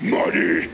aquí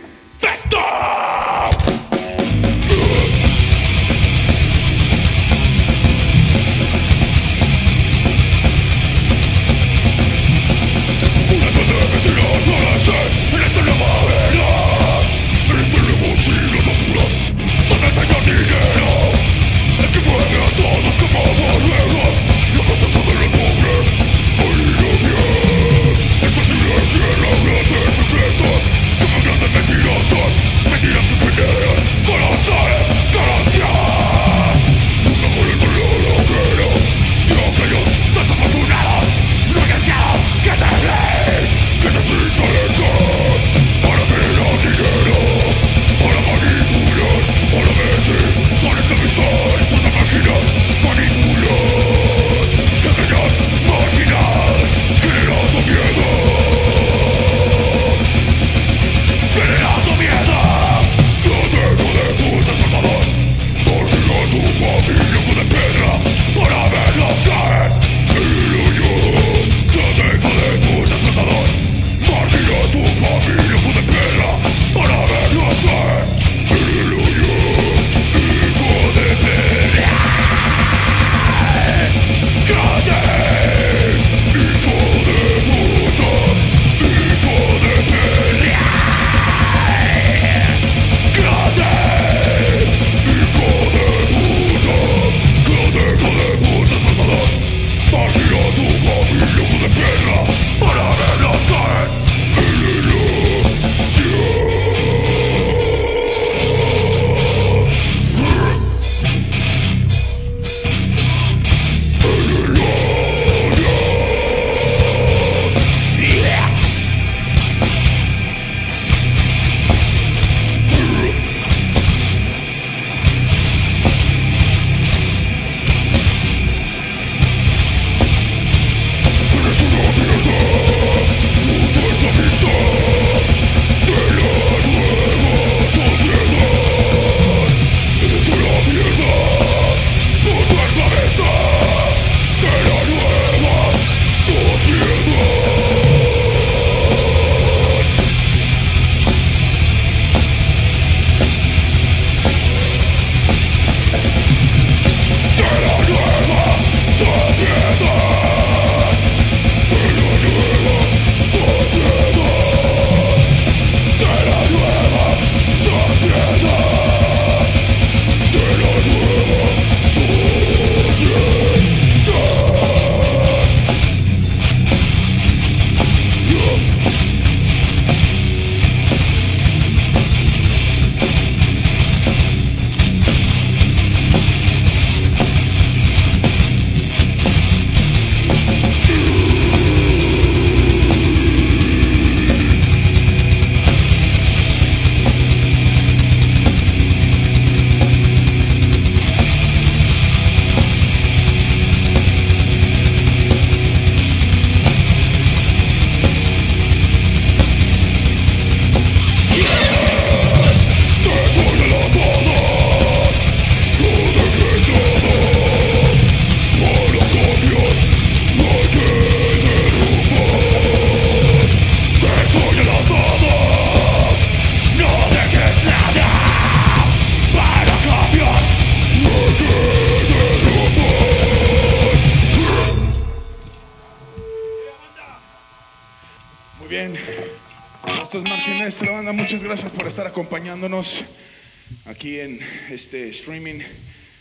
streaming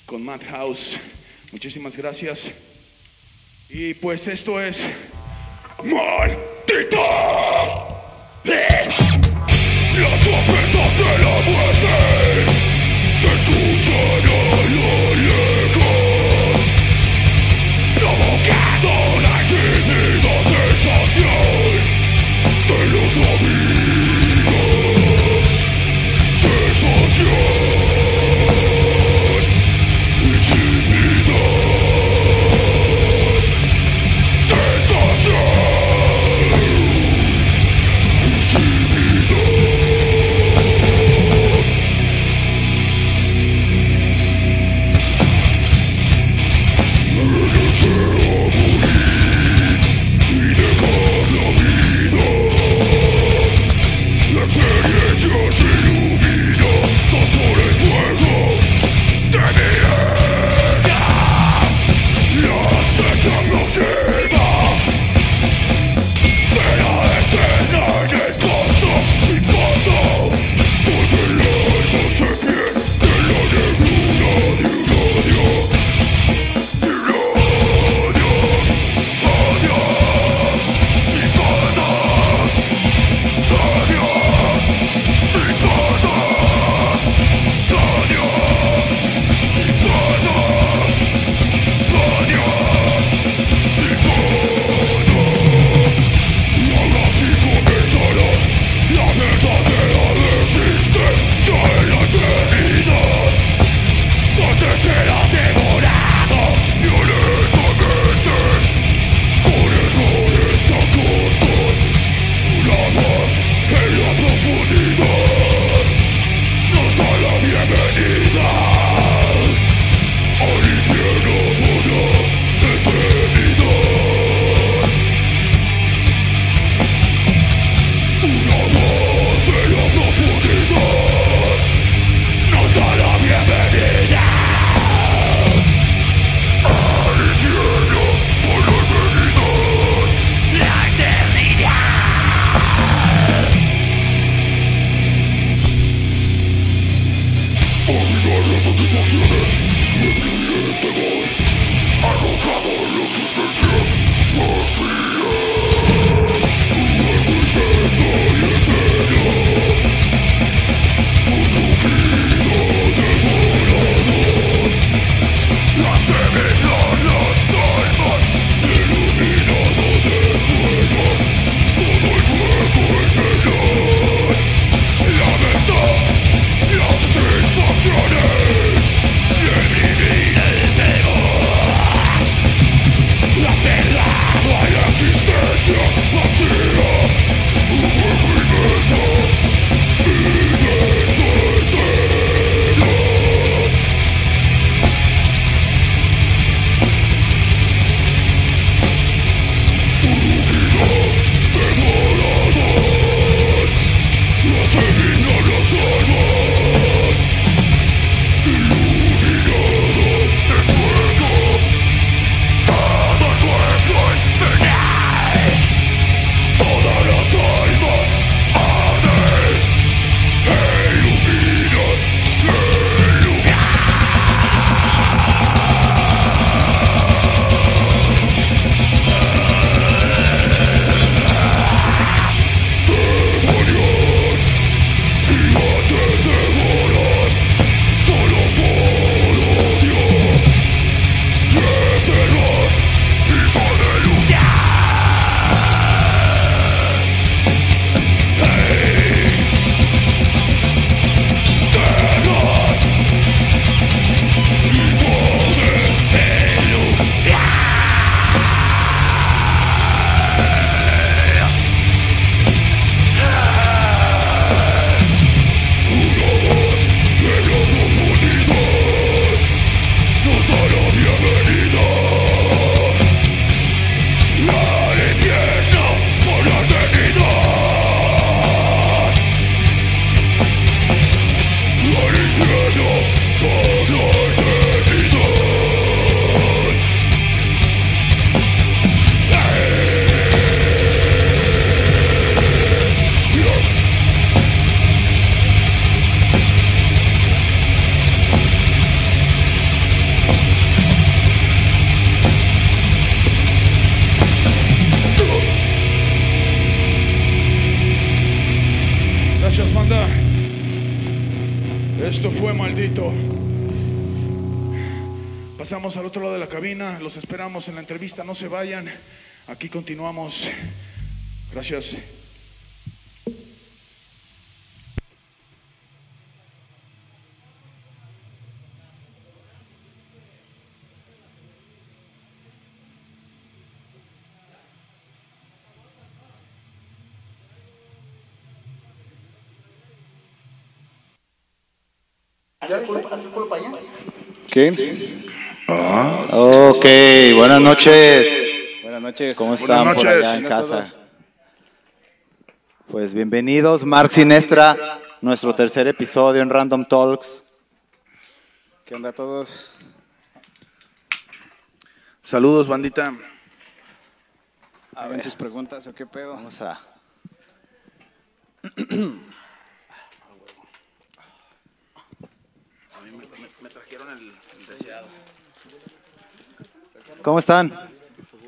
con Madhouse. Muchísimas gracias. Y pues esto es ¡Maldita! No se vayan. Aquí continuamos. Gracias. ¿Qué? Ok, buenas noches. Buenas noches. ¿Cómo Buenas están por allá en casa? Pues bienvenidos, Mark Sinestra, nuestro tercer episodio en Random Talks. ¿Qué onda a todos? Saludos, bandita. ¿Hagan sus preguntas o qué pedo? Vamos a... Me trajeron el, deseado. ¿Cómo están?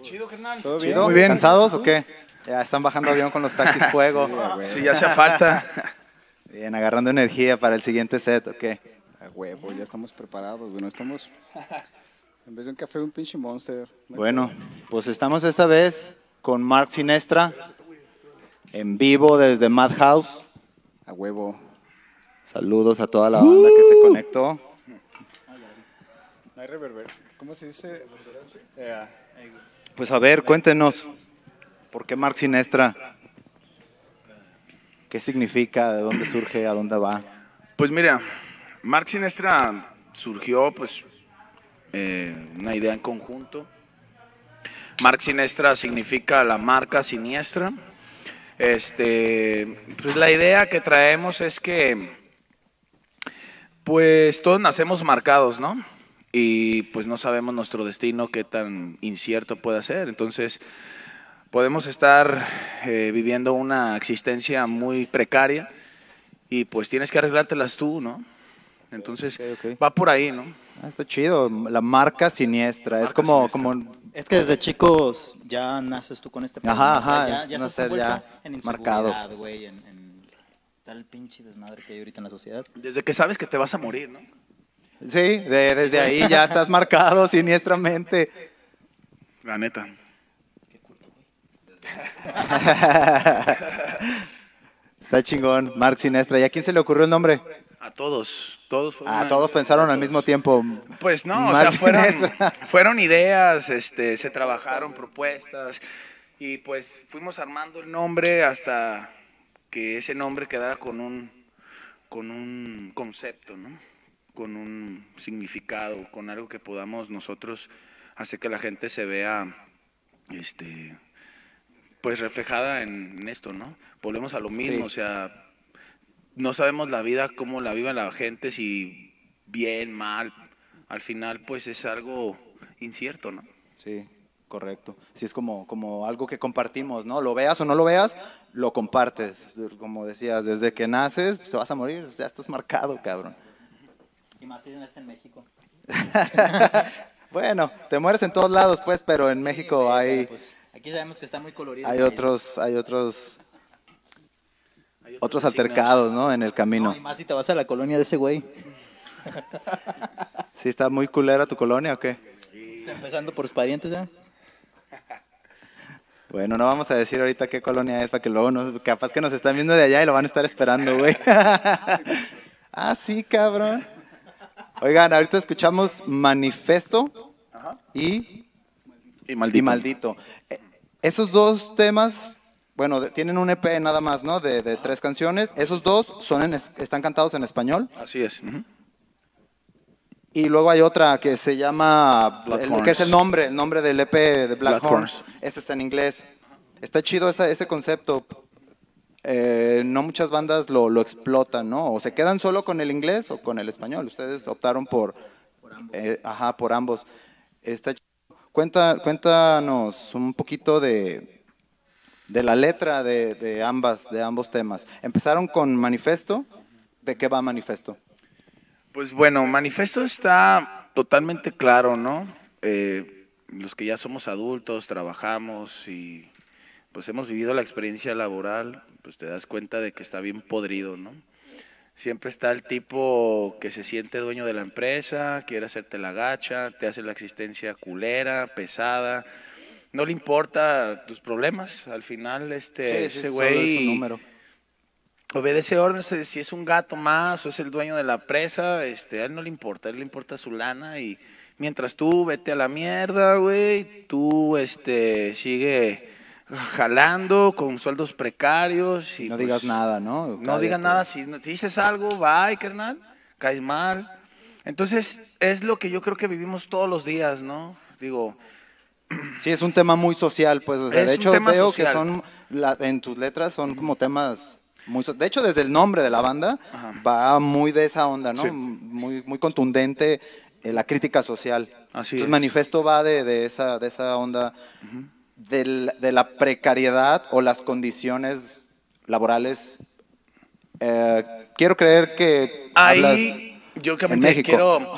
Chido, carnal. ¿Todo bien? Muy bien. ¿Cansados o qué? Ya están bajando avión con los taquis fuego. Sí, ya hace falta. Bien, agarrando energía para el siguiente set, ¿ok? A huevo, ya estamos preparados, bueno, estamos... En vez de un café, un pinche monster. Bueno, pues estamos esta vez con Mark Sinestra, en vivo desde Madhouse. A huevo. Saludos a toda la banda que se conectó. No hay reverber. ¿Cómo se dice? Pues a ver, cuéntenos, ¿por qué Mark Sinestra? ¿Qué significa? ¿De dónde surge? ¿A dónde va? Pues mira, Mark Sinestra surgió pues eh, una idea en conjunto. Mark Sinestra significa la marca siniestra. Este, pues la idea que traemos es que pues todos nacemos marcados, ¿no? Y pues no sabemos nuestro destino qué tan incierto puede ser. Entonces, podemos estar eh, viviendo una existencia muy precaria y pues tienes que arreglártelas tú, ¿no? Entonces, va por ahí, ¿no? Ah, está chido, la marca siniestra. es como, siniestra. como Es que desde chicos ya naces tú con este Ajá, o sea, ajá, ya, es ya nacer ya en marcado. en, en tal pinche desmadre que hay ahorita en la sociedad. Desde que sabes que te vas a morir, ¿no? Sí, de- desde ahí ya estás marcado siniestramente. La neta. Está chingón, Mark Sinestra. ¿Y a quién se le ocurrió el nombre? A todos, todos fueron Ah, todos pensaron al mismo tiempo. Pues no, o sea, fueron, fueron ideas, este, se trabajaron propuestas y pues fuimos armando el nombre hasta que ese nombre quedara con un, con un concepto, ¿no? Con un significado, con algo que podamos nosotros hacer que la gente se vea, este, pues reflejada en, en esto, ¿no? Volvemos a lo mismo, Sí. o sea, no sabemos la vida, cómo la vive la gente, si bien, mal. Al final, pues es algo incierto, ¿no? Sí, correcto. Sí, es como, como algo que compartimos, ¿no? Lo veas o no lo veas, lo compartes. Como decías, desde que naces, pues, te vas a morir, ya estás marcado, cabrón. Y más si es en México. Bueno, te mueres en todos lados, pues, pero en México hay, pues, aquí sabemos que está muy colorido. hay otros, hay otros, Hay otros altercados, ¿no? En el No, camino. y más si te vas a la colonia de ese güey. ¿Sí está muy culera tu colonia o qué? Está empezando por sus parientes, ¿eh? Bueno, no vamos a decir ahorita qué colonia es para que luego nos, capaz que nos están viendo de allá y lo van a estar esperando, güey. ah, sí, cabrón. Oigan, ahorita escuchamos Manifesto y, Y maldito. y Maldito. Eh, Esos dos temas, bueno, de- tienen un EP nada más, ¿no? De, de tres canciones. Esos dos son en es- están cantados en español. Así es. Y luego hay otra que se llama, el- que es el nombre, el nombre del EP de Black, Black Horns. Horns. Este está en inglés. Está chido esa- ese concepto. Eh, no muchas bandas lo, lo explotan, ¿no? O se quedan solo con el inglés o con el español. Ustedes optaron por, eh, ajá, por ambos. Está. Cuenta, cuéntanos un poquito de, de la letra de, de ambas, de ambos temas. Empezaron con Manifesto. ¿De qué va Manifesto? Pues bueno, Manifesto está totalmente claro, ¿no? Eh, los que ya somos adultos, trabajamos y pues hemos vivido la experiencia laboral, pues te das cuenta de que está bien podrido, ¿no? Siempre está el tipo que se siente dueño de la empresa, quiere hacerte la gacha, te hace la existencia culera, pesada, no le importa tus problemas, al final este ese solo es un güey número. obedece órdenes, si es un gato más o es el dueño de la presa, este, a él no le importa, a él le importa su lana y mientras tú vete a la mierda, güey, tú este sigue jalando con sueldos precarios y no pues, digas nada, ¿no? No digas nada, si, si dices algo, bye, carnal, caes mal. Entonces, es lo que yo creo que vivimos todos los días, ¿no? Digo, Sí, es un tema muy social, pues. O sea, Es de hecho, veo social. que son, la- en tus letras son como temas muy... De hecho, desde el nombre de la banda Ajá. va muy de esa onda, ¿no? Sí. Muy, muy contundente eh, la crítica social. Así Entonces, es. Manifesto va de, de esa, de esa onda del- de la precariedad o las condiciones laborales. Eh, quiero creer que. Ahí yo que en México. quiero,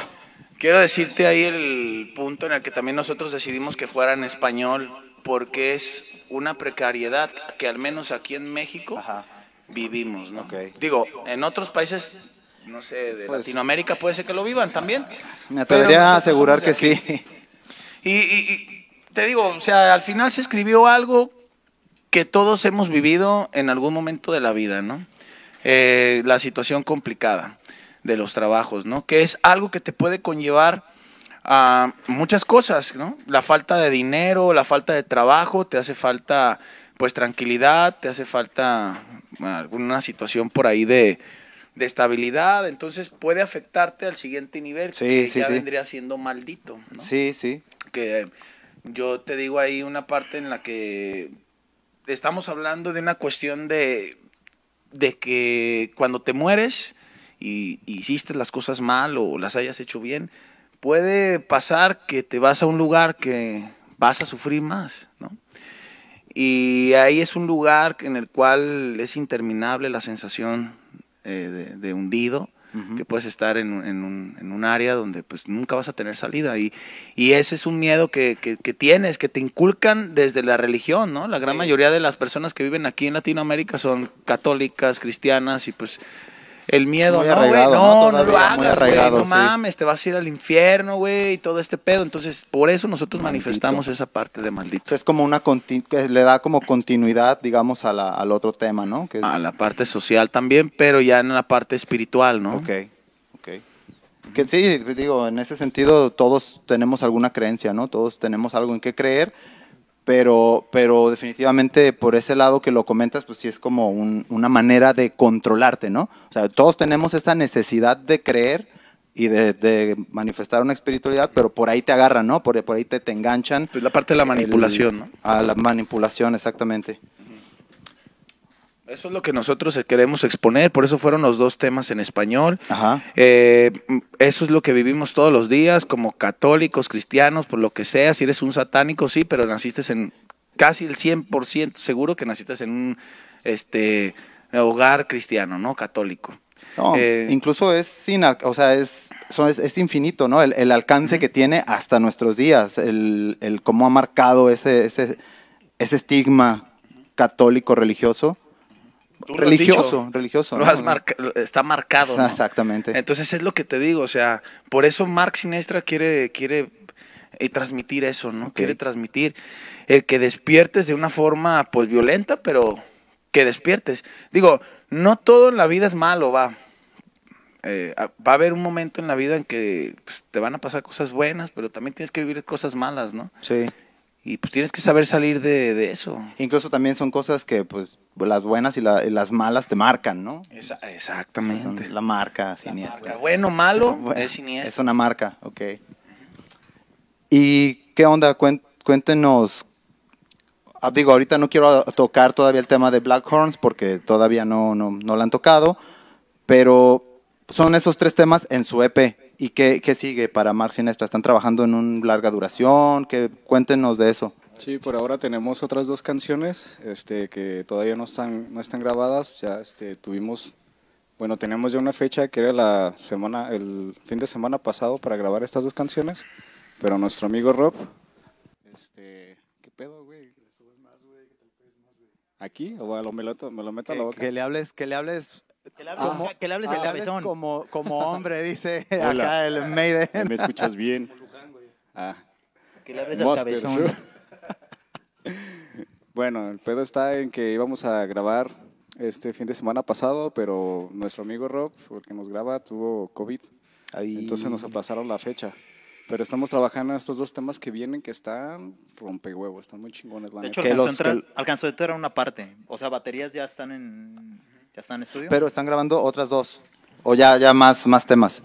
quiero decirte ahí el punto en el que también nosotros decidimos que fuera en español, porque es una precariedad que al menos aquí en México Ajá. vivimos, ¿no? Ok. Digo, en otros países, no sé, de Pues- Latinoamérica puede ser que lo vivan también. Me atrevería a asegurar que aquí. sí. Y, y- y te digo, o sea, al final se escribió algo que todos hemos vivido en algún momento de la vida, ¿no? Eh, la situación complicada de los trabajos, ¿no? Que es algo que te puede conllevar a muchas cosas, ¿no? La falta de dinero, la falta de trabajo, te hace falta, pues, tranquilidad, te hace falta alguna situación por ahí de, de estabilidad, entonces puede afectarte al siguiente nivel, Sí, que sí, ya sí. vendría siendo maldito, ¿no? Sí, sí. que yo te digo ahí una parte en la que estamos hablando de una cuestión de, de que cuando te mueres y, hiciste las cosas mal o las hayas hecho bien, puede pasar que te vas a un lugar que vas a sufrir más, ¿no? Y ahí es un lugar en el cual es interminable la sensación eh, de hundido, que puedes estar en, un- en un, en un área donde pues nunca vas a tener salida. Y, y ese es un miedo que, que- que tienes, que te inculcan desde la religión, ¿no? La gran mayoría de las personas que viven aquí en Latinoamérica son católicas, cristianas y pues... El miedo, Muy no, güey, ¿no? no, no, lo hagas, güey, no sí. mames, te vas a ir al infierno, güey, y todo este pedo. Entonces, por eso nosotros Maldito. manifestamos esa parte de maldito. sea, es como una que le da como continuidad, digamos, a la- al otro tema, ¿no? Que es- A la parte social también, pero ya en la parte espiritual, ¿no? Ok, ok. Que sí, digo, en ese sentido todos tenemos alguna creencia, ¿no? Todos tenemos algo en qué creer, pero, pero definitivamente por ese lado que lo comentas, pues sí es como un- una manera de controlarte, ¿no? O sea, todos tenemos esa necesidad de creer y de, de manifestar una espiritualidad, pero por ahí te agarran, ¿no? Por, por ahí te, te enganchan. Pues la parte de la manipulación, El- ¿no? A la manipulación, exactamente. Eso es lo que nosotros queremos exponer, por eso fueron los dos temas en español. Ajá. Eh, eso es lo que vivimos todos los días, como católicos, cristianos, por lo que sea. Si eres un satánico, sí, pero naciste en casi el 100% seguro que naciste en un este, hogar cristiano, ¿no? Católico. No, Eh, incluso es sin, o sea, es, es, es infinito, ¿no? El, el alcance que tiene hasta nuestros días, el, el cómo ha marcado ese, ese, ese estigma católico religioso. Tú Religioso, religioso. lo ¿no? has marca- está marcado. ¿no? Exactamente. Entonces es lo que te digo, o sea, por eso Mark Sinestra quiere, quiere eh, transmitir eso, ¿no? Quiere transmitir el que despiertes de una forma, pues, violenta, pero que despiertes. Digo, no todo en la vida es malo, va. Eh, a- va a haber un momento en la vida en que pues, te van a pasar cosas buenas, pero también tienes que vivir cosas malas, ¿no? Sí. Y pues tienes que saber salir de, de eso. Incluso también son cosas que, pues, las buenas y, la- y las malas te marcan, ¿no? Esa- Son exactamente. la marca La siniestra. marca, bueno, malo, Bueno, es siniestro. Es una marca, ok. ¿Y qué onda? Cuéntenos. ah, Digo, ahorita no quiero tocar todavía el tema de Black Horns porque todavía no, no, no lo han tocado, pero son esos tres temas en su EP. ¿Y qué, qué sigue para Mark Sinestra? ¿Están trabajando en una larga duración? ¿Qué, cuéntenos de eso. Sí, por ahora tenemos otras dos canciones este, que todavía no están, no están grabadas. Ya este, tuvimos, bueno, tenemos ya una fecha que era la semana, el fin de semana pasado para grabar estas dos canciones, pero nuestro amigo Rob, este, ¿qué pedo, güey? ¿Aquí? ¿O lo, me, lo, me lo meto a la boca? Que le hables, que le hables, Que le hables, que le hables cabezón. como, como hombre, dice Hola. acá el Maiden. ¿Me escuchas bien? Ah, Que le hables Monster. cabezón. bueno, el pedo está en que íbamos a grabar este fin de semana pasado, pero nuestro amigo Rob, el que nos graba, tuvo COVID. Ahí. Entonces nos aplazaron la fecha. Pero estamos trabajando en estos dos temas que vienen que están rompehuevos, están muy chingones, la De hecho, alcanzó, a entrar, alcanzó a entrar una parte. O sea, baterías ya están en, ya están en estudio. Pero están grabando otras dos. O ya, ya más, más temas.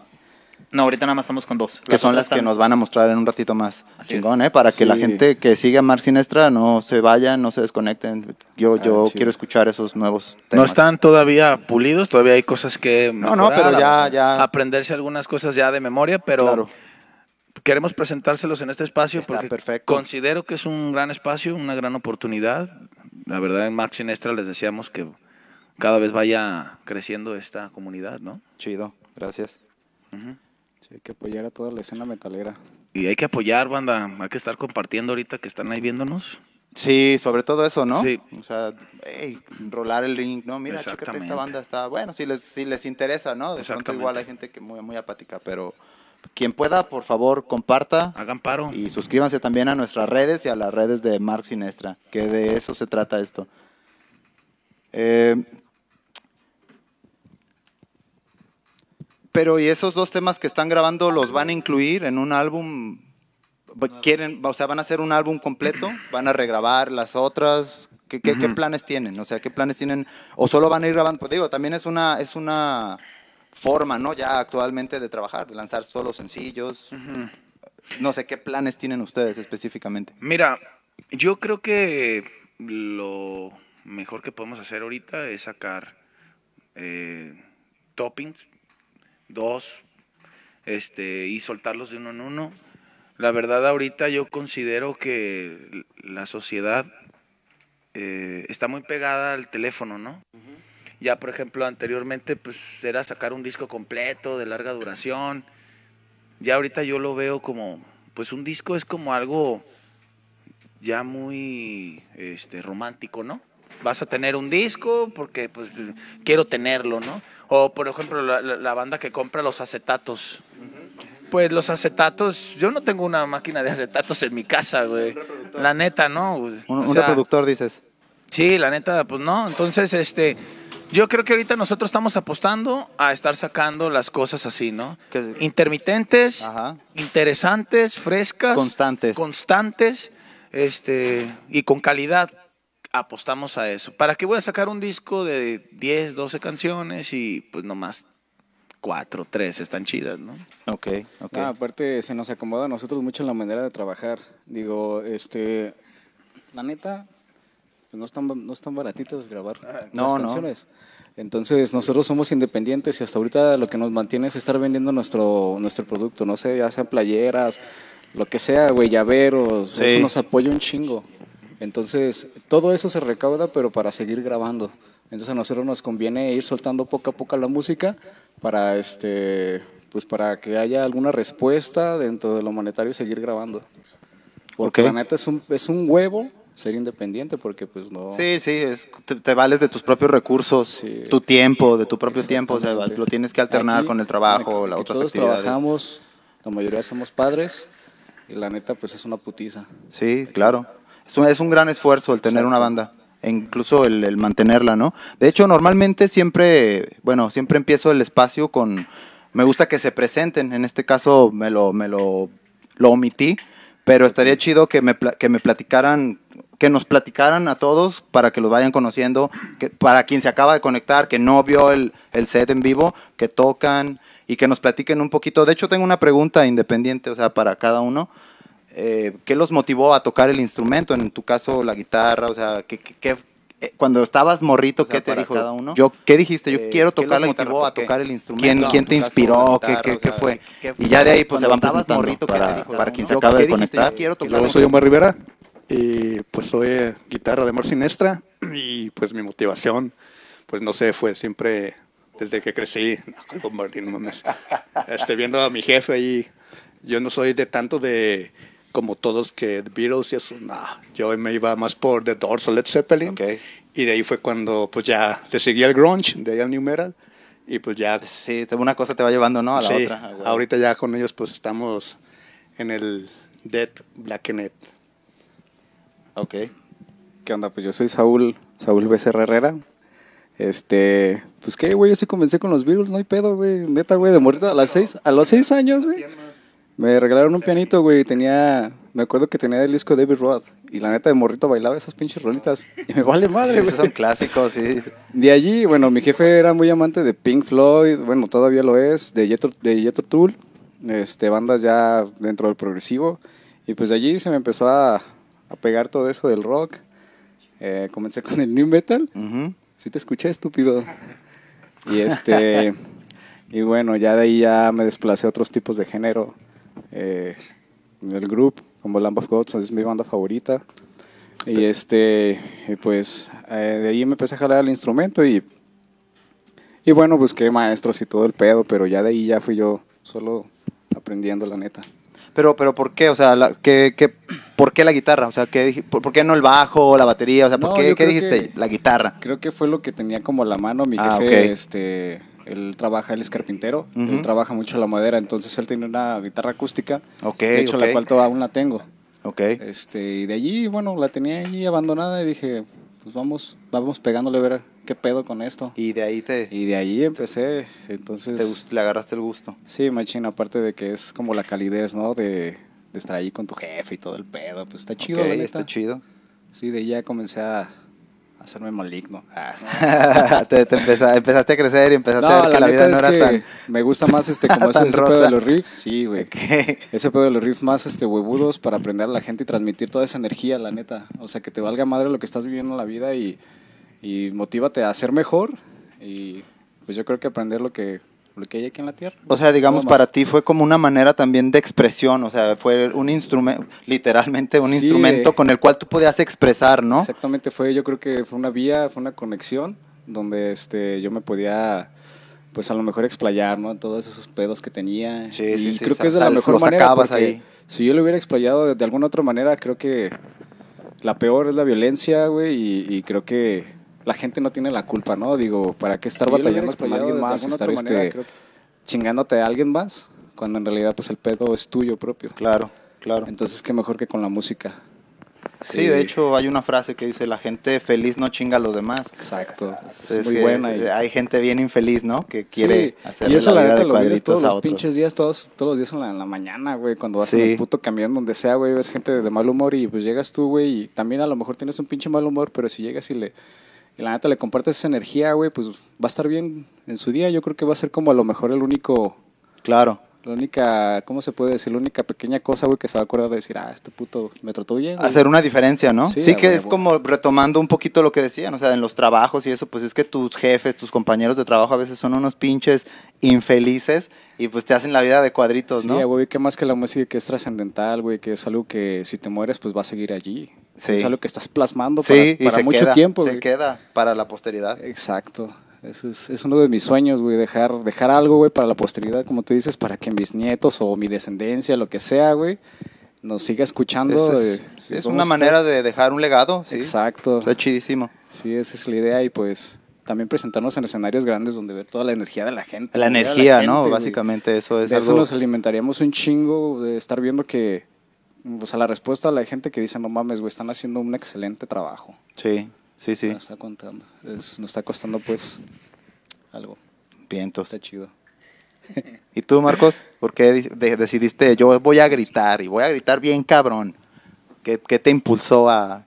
no, ahorita nada más estamos con dos. que son las que nos van a mostrar en un ratito más. Así Chingón, es. ¿eh? Para que la gente que sigue a Mark Sinestra no se vayan, no se desconecten. Yo, Ah, yo quiero escuchar esos nuevos temas. No están todavía pulidos, todavía hay cosas que No, no, pero ya- ya- aprenderse algunas cosas ya de memoria, pero Claro. queremos presentárselos en este espacio Está porque perfecto. considero que es un gran espacio, una gran oportunidad. La verdad en Max Sinestra les deseamos que cada vez vaya creciendo esta comunidad, ¿no? Chido, gracias. Sí, hay que apoyar a toda la escena metalera. Y hay que apoyar, banda, hay que estar compartiendo ahorita que están ahí viéndonos. Sí, sobre todo eso, ¿no? Sí. O sea, hey, rolar el link, ¿no? Mira, chécate, esta banda está, bueno, si les, si les interesa, ¿no? De pronto igual hay gente que muy, muy apática, pero quien pueda, por favor, comparta Hagan paro. y suscríbanse también a nuestras redes y a las redes de Mark Sinestra, que de eso se trata esto. Eh, pero, ¿y esos dos temas que están grabando los van a incluir en un álbum? ¿Quieren, o sea, van a hacer un álbum completo? ¿Van a regrabar las otras? ¿Qué, qué- qué planes tienen? O sea, ¿qué planes tienen? ¿O solo van a ir grabando? Pues digo, también es una, es una forma, ¿no? Ya actualmente de trabajar, de lanzar solo sencillos. No sé, ¿qué planes tienen ustedes específicamente? Mira, yo creo que lo mejor que podemos hacer ahorita es sacar eh, toppings, dos, este, y soltarlos de uno en uno. La verdad, ahorita yo considero que la sociedad eh, está muy pegada al teléfono, ¿no? Ya, por ejemplo, anteriormente, pues era sacar un disco completo, de larga duración. Ya ahorita yo lo veo como, pues un disco es como algo ya muy este, romántico, ¿no? Vas a tener un disco porque pues quiero tenerlo, ¿no? O por ejemplo la, banda que compra los acetatos. Pues los acetatos, yo no tengo una máquina de acetatos en mi casa, güey. La neta, ¿no? Un, O un sea, reproductor, dices. Sí, la neta, pues no. Entonces, este, yo creo que ahorita nosotros estamos apostando a estar sacando las cosas así, ¿no? Intermitentes, Ajá. interesantes, frescas, Constantes. constantes, este, y con calidad. Apostamos a eso. ¿Para qué voy a sacar un disco de 10, 12 canciones y pues nomás 4, 3 están chidas, ¿no? Ok, ok. Ah, aparte se nos acomoda a nosotros mucho la manera de trabajar. Digo, este, la neta, pues no están, no están baratitas grabar No, las no. canciones. Entonces nosotros somos independientes y hasta ahorita lo que nos mantiene es estar vendiendo nuestro, nuestro producto, no sé, ya sean playeras, lo que sea, güey, llaveros, Sí. eso nos apoya un chingo. Entonces, todo eso se recauda, pero para seguir grabando. Entonces a nosotros nos conviene ir soltando poco a poco la música para este pues para que haya alguna respuesta dentro de lo monetario y seguir grabando. Porque la neta es un, es un huevo ser independiente porque pues no Sí, sí, es, te, te vales de tus propios recursos, Sí. tu tiempo, de tu propio tiempo, o sea, lo tienes que alternar Aquí, con el trabajo, las otras todos actividades. trabajamos, la mayoría somos padres y la neta pues es una putiza. Sí, claro. Es un, es un gran esfuerzo el tener una banda, e incluso el, el mantenerla, ¿no? De hecho, normalmente siempre, bueno, siempre empiezo el espacio con, me gusta que se presenten, en este caso me lo, me lo, lo omití, pero estaría chido que me, que me platicaran, que nos platicaran a todos para que los vayan conociendo, que, para quien se acaba de conectar, que no vio el, el set en vivo, que tocan y que nos platiquen un poquito. De hecho, tengo una pregunta independiente, o sea, para cada uno eh, ¿qué los motivó a tocar el instrumento? En tu caso, la guitarra, o sea, ¿qué, qué- qué- eh, cuando estabas morrito, O sea, ¿qué te para dijo? cada uno. Yo, ¿Qué dijiste? Yo Eh, quiero ¿qué tocar la guitarra. motivó a ¿por qué? tocar el instrumento? ¿Quién, No, quién te inspiró? ¿Qué, qué, o qué fue? ¿qué Y ya de ahí pues se van estabas presentando morrito, ¿qué te para, dijo? para quien se ¿qué de dijiste? conectar. Yo quiero tocar Yo soy Omar Rivera y pues soy guitarra de Amor Sinestra y pues mi motivación, pues no sé, fue siempre desde que crecí, con Martín, no mames, este, viendo a mi jefe ahí, yo no soy de tanto de como todos que The Beatles y eso, no, yo me iba más por The Doors o Led Zeppelin Ok. y de ahí fue cuando pues ya le seguí al grunge, de ahí al new metal y pues ya Sí, una cosa te va llevando, ¿no? A la sí, otra. Ah, güey. ahorita ya con ellos pues estamos en el Dead Blackenet. Ok. ¿Qué onda? Pues yo soy Saúl, Saúl Becerra Herrera. Este, pues qué, güey, yo sí comencé con los Beatles, no hay pedo, güey. Neta, güey, de morrito a las seis, a los seis años, güey. Me regalaron un pianito, güey, tenía, me acuerdo que tenía el disco de David Roth. Y la neta de morrito bailaba esas pinches rolitas. Y me vale madre, Esos son güey. clásicos, sí. De allí, bueno, mi jefe era muy amante de Pink Floyd, bueno, todavía lo es, de Jethro, de Jethro Tull, este, bandas ya dentro del progresivo. Y pues de allí se me empezó a, a pegar todo eso del rock. Eh, comencé con el new metal. Ujú. Sí te escuché, estúpido. Y este y bueno, ya de ahí ya me desplacé a otros tipos de género. Eh, el grupo, como Lamb of God, es mi banda favorita. Y este, pues eh, de ahí me empecé a jalar el instrumento y y bueno, busqué maestros y todo el pedo, pero ya de ahí ya fui yo solo aprendiendo la neta. Pero, pero ¿por qué? O sea, la, ¿qué, qué, ¿por qué la guitarra? O sea, ¿qué, por, por qué no el bajo, la batería? O sea, ¿por No, qué, qué dijiste? que- La guitarra. Creo que fue lo que tenía como la mano mi Ah, jefe, ok. este, él trabaja, él es carpintero, Ujú. él trabaja mucho la madera, entonces él tiene una guitarra acústica, Ok, de hecho ok. la cual todavía aún la tengo. Ok. Este, y de allí, bueno, la tenía allí abandonada y dije, pues vamos, vamos pegándole a ver qué pedo con esto. Y de ahí te, Y de allí empecé, entonces, te le agarraste el gusto. sí, machín, aparte de que es como la calidez, ¿no? De, de estar allí con tu jefe y todo el pedo, pues está chido, Ok, la está chido. Sí, de ahí ya comencé a hacerme maligno. Ah. te, te empeza- empezaste a crecer y empezaste No, a ver que la, vida no era que tan... me gusta más este como ese, pedo de los riffs, sí, güey. Ese pedo de los riffs más este huevudos para aprender a la gente y transmitir toda esa energía, la neta. O sea, que te valga madre lo que estás viviendo en la vida y, y motívate a ser mejor y pues yo creo que aprender lo que lo que hay aquí en la tierra. O sea, digamos, para ti fue como una manera también de expresión, o sea, fue un instrumento, literalmente un Sí, instrumento eh. con el cual tú podías expresar, ¿no? Exactamente fue, yo creo que fue una vía, fue una conexión donde este, yo me podía, pues a lo mejor explayar, ¿no? Todos esos pedos que tenía. Sí, y sí, creo que es de la mejor manera. ahí. Si yo lo hubiera explayado de, de alguna otra manera, creo que la peor es la violencia, güey, y, y creo que la gente no tiene la culpa, ¿no? Digo, ¿para qué estar batallando con alguien más? Estar otra manera, este, que- chingándote a alguien más, cuando en realidad pues el pedo es tuyo propio. Claro, claro. Entonces, qué mejor que con la música. Sí, de hecho hay una frase que dice, la gente feliz no chinga a los demás. Exacto. Es, Es muy que buena. y- Hay gente bien infeliz, ¿no? Que quiere Sí, hacer y eso la, la neta lo cuadritos todos los pinches días, todos, todos los días en la, en la mañana, güey, cuando vas Sí. en el puto camión, donde sea, güey, ves gente de mal humor y pues llegas tú, güey, y también a lo mejor tienes un pinche mal humor, pero si llegas y le, y la neta le compartes esa energía, güey, pues va a estar bien en su día. Yo creo que va a ser como a lo mejor el único, Claro. la única, ¿cómo se puede decir? La única pequeña cosa, güey, que se va a acordar de decir, ah, este puto me trató bien. güey". Hacer una diferencia, ¿no? Sí, Sí, que es como retomando un poquito lo que decían, o sea, en los trabajos y eso, pues es que tus jefes, tus compañeros de trabajo a veces son unos pinches infelices y pues te hacen la vida de cuadritos, Sí, ¿no? güey, qué más que la música que es trascendental, güey, que es algo que si te mueres, pues va a seguir allí. Sí. Es algo que estás plasmando Sí, para, para mucho queda, tiempo, se güey. queda para la posteridad. Exacto. Eso es, es uno de mis sueños, güey, dejar, dejar algo, güey, para la posteridad, como tú dices, para que mis nietos o mi descendencia, lo que sea, güey, nos siga escuchando. es, eh, es una manera de dejar un legado, sí. Exacto. Está chidísimo. Sí, esa es la idea y pues también presentarnos en escenarios grandes donde ver toda la energía de la gente. La energía, gente, ¿no? güey. Básicamente eso es de eso algo... nos alimentaríamos un chingo de estar viendo que, o sea, la respuesta a la gente que dice, no mames, güey, están haciendo un excelente trabajo. Sí, sí, sí. Nos está contando, es- nos está costando pues algo, Vientos. está chido. ¿Y tú, Marcos? ¿Por qué de- de- decidiste, yo voy a gritar y voy a gritar bien cabrón? ¿Qué, qué te impulsó a,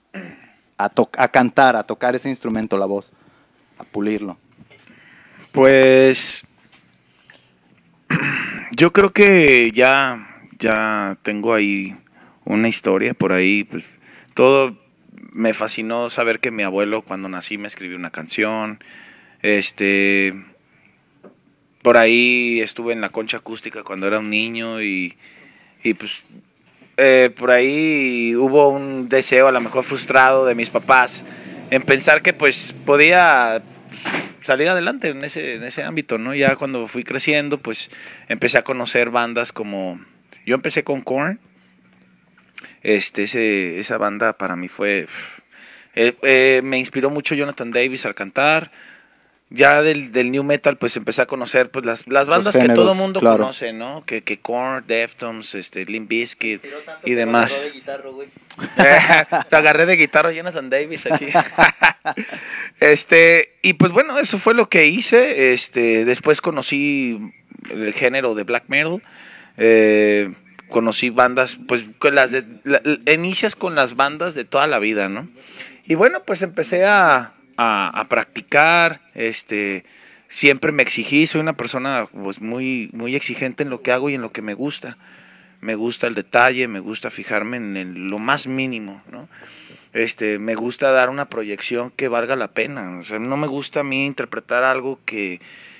a, to- a cantar, a tocar ese instrumento, la voz? A pulirlo. Pues yo creo que ya, ya tengo ahí una historia por ahí. Pues, todo me fascinó saber que mi abuelo cuando nací me escribió una canción. Este, por ahí estuve en la concha acústica cuando era un niño y, y pues eh, por ahí hubo un deseo a lo mejor frustrado de mis papás en pensar que pues podía salir adelante en ese, en ese ámbito, ¿no? Ya cuando fui creciendo, pues empecé a conocer bandas como... Yo empecé con Korn. Este, ese, esa banda para mí fue... eh, eh, me inspiró mucho Jonathan Davis al cantar. Ya del, del new metal, pues empecé a conocer pues las, las bandas que todo mundo claro. conoce, ¿no? Que, que Korn, Deftones, este, Limp Bizkit y demás. Te agarré de guitarra Jonathan Davis aquí. este, y pues bueno, eso fue lo que hice. Este, después conocí el género de black metal. Eh, conocí bandas, pues con las de, la- inicias con las bandas de toda la vida, ¿no? Y bueno, pues empecé a, a, a practicar, este, siempre me exigí, soy una persona pues muy, muy exigente en lo que hago y en lo que me gusta me gusta el detalle, me gusta fijarme en, el- lo más mínimo, ¿no? Este, me gusta dar una proyección que valga la pena. O sea, no me gusta a mí interpretar algo que,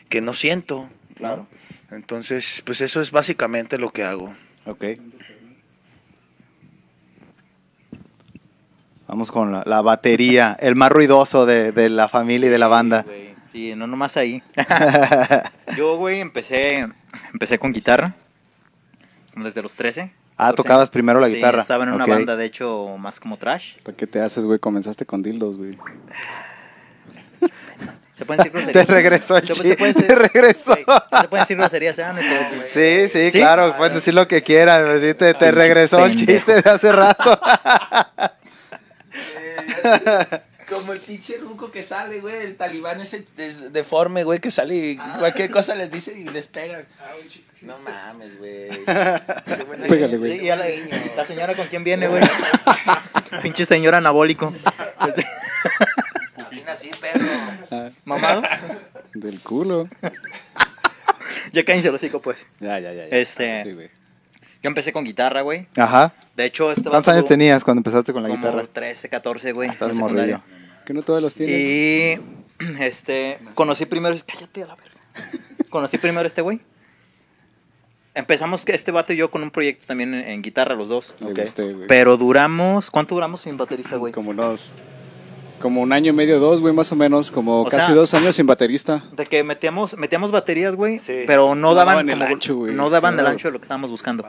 que no siento, claro. Entonces, pues eso es básicamente lo que hago. Ok. Vamos con la, la batería, el más ruidoso de, de la familia y de la banda. güey. Sí, no nomás ahí. Yo, güey, empecé, empecé con guitarra. Desde los 13. Ah, 14. tocabas primero la Sí, guitarra. estaba en una banda, de hecho, más como trash. ¿Para qué te haces, güey? Comenzaste con dildos, güey. ¿Se pueden decir groserías? Te regresó el ¿Se- se decir- te regresó. ¿Se pueden decir groserías? ¿eh? Sí, sí, ¿Sí? claro, pueden decir lo que quieran. pues, sí, te, te regresó el chiste de hace rato. Como el pinche ruco que sale, güey, el talibán ese des- deforme, güey, que sale y cualquier cosa les dice y les pega. No mames, güey. Pégale, güey. Sí, ya la, la señora con quién viene, güey. Pinche señor anabólico. Así, perro. Mamado. Del culo. Ya cállense el hocico, pues. Ya, ya, ya. Este- Sí, güey. Yo empecé con guitarra, güey. Ajá. De hecho, este ¿Cuántos años tenías cuando empezaste con la como guitarra? 13, 14, güey. La secundaria. morrillo. Que no todos los tienes. Y este, conocí primero, cállate a la verga. Conocí primero a este güey. Empezamos este vato y yo con un proyecto también en, en guitarra los dos. Le ok. gusté, güey. Pero duramos, ¿cuánto duramos sin baterista, güey? Como unos. Como un año y medio, dos, güey, más o menos. Como O casi sea- dos años sin baterista. De que metíamos, metíamos baterías, güey, Sí. pero no No daban, daban el como- ancho, güey. No daban el Claro. ancho de lo que estábamos buscando.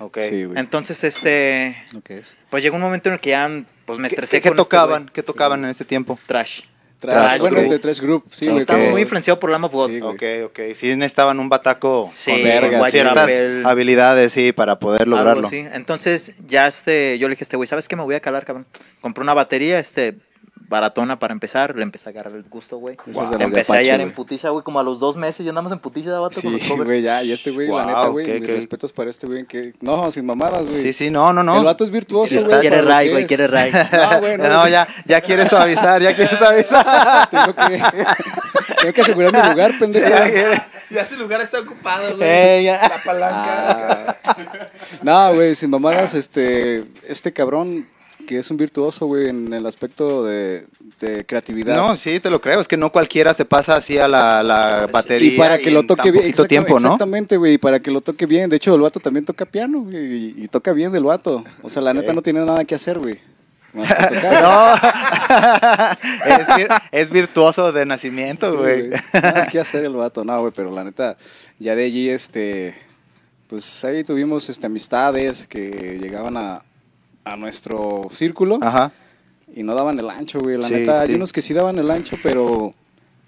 Ok. Sí, güey. Entonces, este, Ok, es. pues llegó un momento en el que ya, pues me ¿Qué, estresé qué con este tocaban? ¿Qué tocaban en ese tiempo? Trash. Trash, bueno, Group. de tres group, sí, Ok. güey. Estaba como- muy influenciado por Lamb of God. Sí. Ok, ok. Sí necesitaban un bataco Sí, con vergas, sí. ciertas habilidades, sí, para poder Algo lograrlo. así. Entonces, ya este, yo le dije a este güey, ¿sabes qué? Me voy a calar, cabrón. Compré una batería, este, baratona para empezar. Le empecé a agarrar el gusto, güey. Empecé a hallar en putiza, güey, como a los dos meses. Ya andamos en putiza de vato con los Sí, covers. güey, ya, y este güey, la Wow, neta, güey, qué- mis respetos para este güey, que, no, sin mamadas, güey. Sí, sí, no, no, no. El vato es virtuoso, Quiere- güey. quiere ray, güey, quiere ray. No, güey, no, ya, ya quiere suavizar, ya quiere suavizar. Tengo que, tengo que asegurar mi lugar, pendejo. Ya Ya ese lugar está ocupado, güey. Eh, ya. La palanca. Ah. No, güey, sin mamadas, este, este cabrón que es un virtuoso, güey, en el aspecto de, de creatividad. No, sí, te lo creo. Es que no cualquiera se pasa así a la, la batería. y para que lo toque bien, poquito exacta- tiempo, ¿no? exactamente, güey, y para que lo toque bien. De hecho, el vato también toca piano, güey, y, toca bien del vato. O sea, la neta no tiene nada que hacer, güey. Más que tocar. No, es, vir- es virtuoso de nacimiento, güey. Nada que hacer el vato, no, güey, pero la neta, ya de allí, este, pues ahí tuvimos este, amistades que llegaban a, a nuestro círculo Ajá. y no daban el ancho, güey. La Sí, neta, sí. hay unos que sí daban el ancho, pero.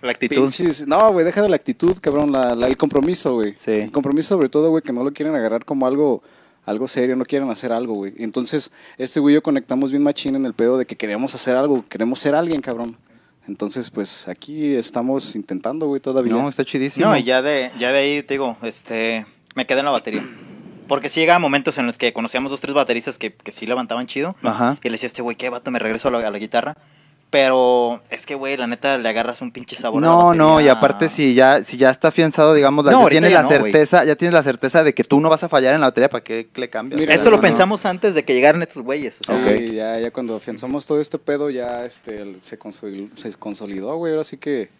La actitud. pinches- no, güey, deja de la actitud, cabrón, la, la- el compromiso, güey. Sí. El compromiso, sobre todo, güey, que no lo quieren agarrar como algo. Algo serio, no quieren hacer algo, güey. Entonces, este güey y yo conectamos bien machín en el pedo de que queremos hacer algo, queremos ser alguien, cabrón. Entonces, pues aquí estamos intentando, güey, todavía. No, está chidísimo. No, y ya de, ya de ahí, te digo, este, me quedé en la batería. Porque sí llegaban momentos en los que conocíamos dos, tres bateristas que, que sí levantaban chido. Ajá. Y le decía a este güey, ¿qué vato? Me regreso a la, a la guitarra. Pero es que, güey, la neta, le agarras un pinche sabor a la No, no, y aparte si ya, si ya está afianzado, digamos, la- No, ya tienes ya la no, certeza, ya tienes la certeza de que tú no vas a fallar en la batería, ¿para qué le cambias? Mira, Eso no, lo no. pensamos antes de que llegaran estos güeyes. O sea, Ok. Sí, ya, ya cuando afianzamos todo este pedo, ya este, el- se, consolidó, se consolidó, güey. Ahora sí que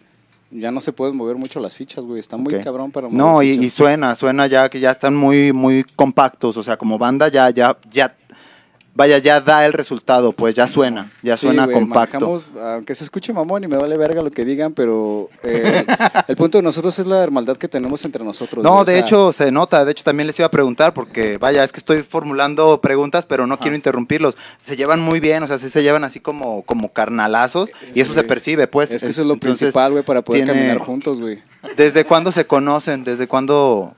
ya no se pueden mover mucho las fichas, güey. Está muy cabrón para mover No, y, y suena, suena ya que ya están muy, muy compactos, o sea, como banda ya, ya, ya, vaya, ya da el resultado, pues ya suena, ya Sí, suena compacto. aunque se escuche mamón y me vale verga lo que digan, pero eh, el punto de nosotros es la hermandad que tenemos entre nosotros. No, o de sea, hecho se nota, de hecho también les iba a preguntar porque vaya, es que estoy formulando preguntas, pero no quiero interrumpirlos. Se llevan muy bien, o sea, sí se llevan así como como carnalazos y eso se percibe, pues. Es que eso es lo Entonces, principal, güey, para poder tiene- caminar juntos, güey. ¿Desde cuándo se conocen? ¿Desde cuándo?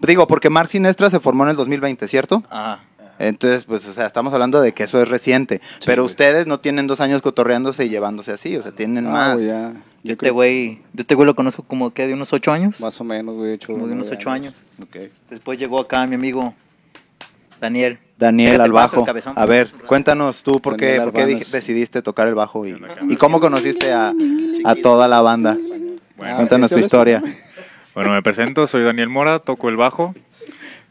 Digo, porque Mark Sinestra se formó en el 2020, ¿cierto? Ajá. Entonces, pues, o sea, estamos hablando de que eso es reciente. pero güey. ustedes no tienen dos años cotorreándose y llevándose así, o sea, tienen No, más. güey, ya. Yo Yo este güey, yo este güey lo conozco como que de unos ocho años. Más o menos, güey. ocho, Como de unos ocho años. Ok. Después llegó acá mi amigo Daniel. Daniel al bajo. cabezón. A ver, cuéntanos tú por qué, por decidiste tocar el bajo y, y cómo conociste a, a toda la banda. Ah, Cuéntanos tu ¿sí hablas historia. Bueno, me presento, soy Daniel Mora, toco el bajo.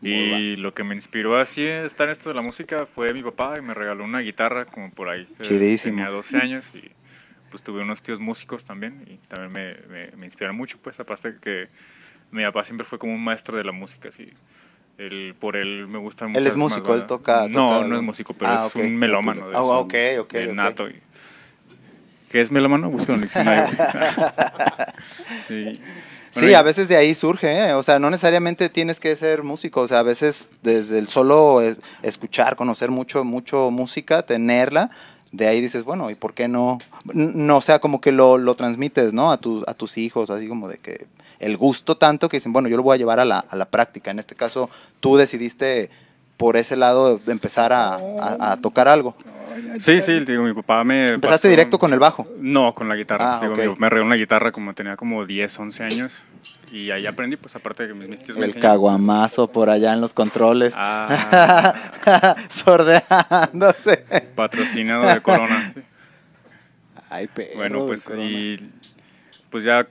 Y lo que me inspiró así estar en esto de la música fue mi papá y me regaló una guitarra como por ahí. eh, Chidísimo. Tenía 12 años y pues tuve unos tíos músicos también y también me, me, me inspiraron mucho, pues aparte que mi papá siempre fue como un maestro de la música, así. Él, por él me gusta mucho. Él es músico, él toca- No, toca no algo. es músico, pero Ah, es ok. un melómano. Ah, eso, ok, ok, de ok. nato. y- ¿Qué es melómano? Busca en el diccionario. sí. Sí, Bueno, a veces de ahí surge, ¿eh? o sea, no necesariamente tienes que ser músico, o sea, a veces desde el solo es- escuchar, conocer mucho, mucho música, tenerla, de ahí dices, bueno, ¿y por qué no? No, o sea, como que lo, lo transmites, ¿no? A, tu, a tus hijos, así como de que el gusto tanto que dicen, bueno, yo lo voy a llevar a la, a la práctica. En este caso, tú decidiste por ese lado de empezar a, a- a tocar algo. Sí, sí, digo, mi papá me... ¿Empezaste pasó- directo con el bajo? No, con la guitarra. Ah, Digo, ok. mi papá me regaló una guitarra como tenía como 10, 11 años. Y ahí aprendí, pues aparte de que mis, mis tíos me El caguamazo por allá en los controles. Ah, Sordeándose. patrocinado de Corona. sí. Ay, perro. Bueno, pues y pues ya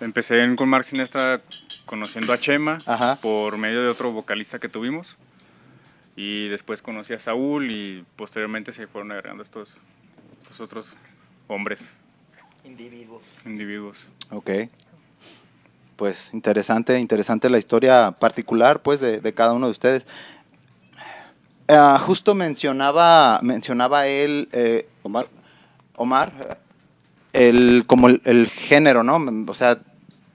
empecé con Mark Sinestra conociendo a Chema Ajá. por medio de otro vocalista que tuvimos. Y después conocí a Saúl y posteriormente se fueron agregando estos, estos otros hombres, Individuos. individuos. Ok. Pues interesante, interesante la historia particular, pues, de, de cada uno de ustedes. Ah, justo mencionaba, mencionaba él, eh, Omar. Omar, eh, el, como el, el género, ¿no? O sea,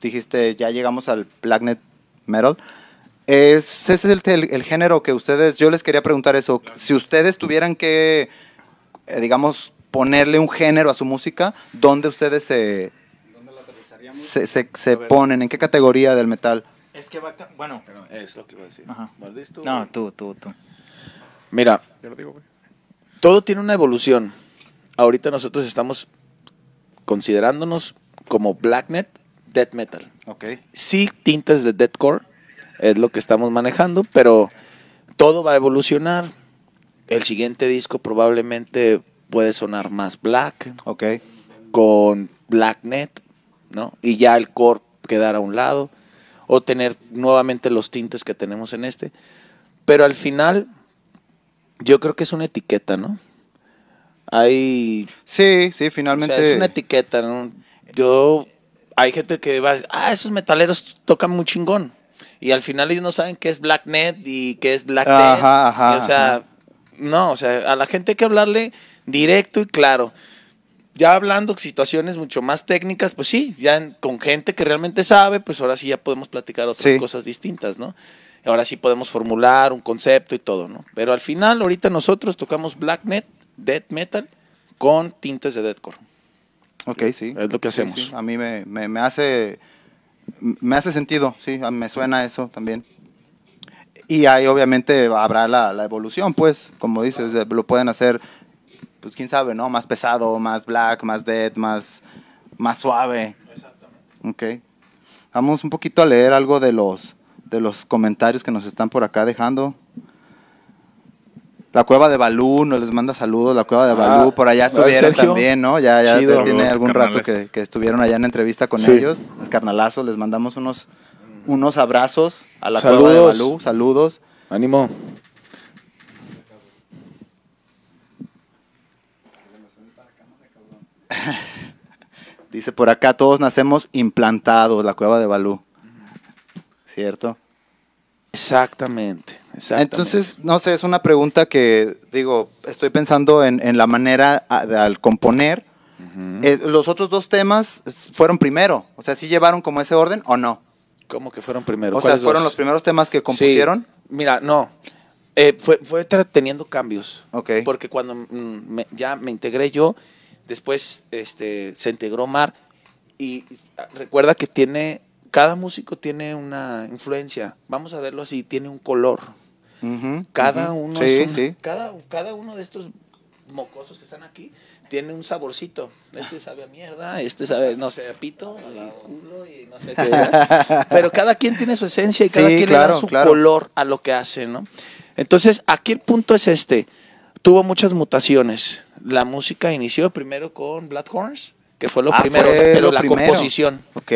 dijiste, ya llegamos al Blacknet Metal. Es, ese es el, el- el género que ustedes, yo les quería preguntar eso, si ustedes tuvieran que, eh, digamos, ponerle un género a su música, ¿dónde ustedes se, se, se, se ponen? ¿En qué categoría del metal? Es que va. Bueno. Pero es lo que iba a decir. Ajá. ¿Maldís tú? No, tú, tú, tú. Mira, Ya lo digo, güey. todo tiene una evolución. Ahorita nosotros estamos considerándonos como blacknet, death metal. Ok. Sí, tintas de deathcore es lo que estamos manejando, pero todo va a evolucionar. El siguiente disco probablemente puede sonar más black, Ok. con blacknet, ¿no? Y ya el core quedar a un lado, o tener nuevamente los tintes que tenemos en este. Pero al final, yo creo que es una etiqueta, ¿no? Hay Sí, sí, o finalmente. sea, es una etiqueta, ¿no? Yo, hay gente que va a decir, ah, esos metaleros tocan muy chingón. Y al final ellos no saben qué es Blacknet y qué es Black Ajá, ajá, o sea, ajá. no, o sea, a la gente hay que hablarle directo y claro. Ya hablando situaciones mucho más técnicas, pues sí, ya en- con gente que realmente sabe, pues ahora sí ya podemos platicar otras Sí. cosas distintas, ¿no? Ahora sí podemos formular un concepto y todo, ¿no? Pero al final, ahorita nosotros tocamos Blacknet, Death Metal, con tintes de Deathcore. Ok, sí. Es lo que Sí, hacemos. sí, A mí me, me, me hace me hace sentido, sí, me suena eso también. Y ahí obviamente habrá la, la evolución, pues, como dices, eh, lo pueden hacer, pues quién sabe, ¿no? Más pesado, más black, más dead, más, más suave. Ok. Vamos un poquito a leer algo de los, de los comentarios que nos están por acá dejando. La cueva de Balú nos les manda saludos, la cueva de Balú, Ah, por allá estuvieron Sergio. también, ¿no? Ya, ya Chido. tiene algún rato que, que estuvieron allá en entrevista con Sí. ellos. Los carnalazos, les mandamos unos, unos abrazos a la cueva de Saludos. Balú, saludos. Ánimo. Dice por acá, todos nacemos implantados, la cueva de Balú. ¿Cierto? Exactamente. Entonces, no sé, es una pregunta que, digo, estoy pensando en, en la manera a- de- al componer. Eh, ¿Los otros dos temas fueron primero? O sea, ¿sí llevaron como ese orden o no? ¿Cómo que fueron primero? O sea, ¿Cuáles ¿fueron dos? los primeros temas que Sí. compusieron? Mira, no. Eh, fue, fue teniendo cambios. Porque cuando mm, me- ya me integré yo, después este, se integró Mar. Y ah, recuerda que tiene. Cada músico tiene una influencia. Vamos a verlo así, tiene un color. Cada uno Sí, es un- sí. Cada, cada uno de estos mocosos que están aquí tiene un saborcito. Este sabe a mierda, este sabe, no sé, a pito y culo y no sé qué. ¿verdad? Pero cada quien tiene su esencia y cada Sí, quien le da su claro. color a lo que hace, ¿no? Entonces, aquí el punto es este. Tuvo muchas mutaciones. La música inició primero con Black Horns, que fue lo Ah, primero, fue pero lo la primero. composición, Ok.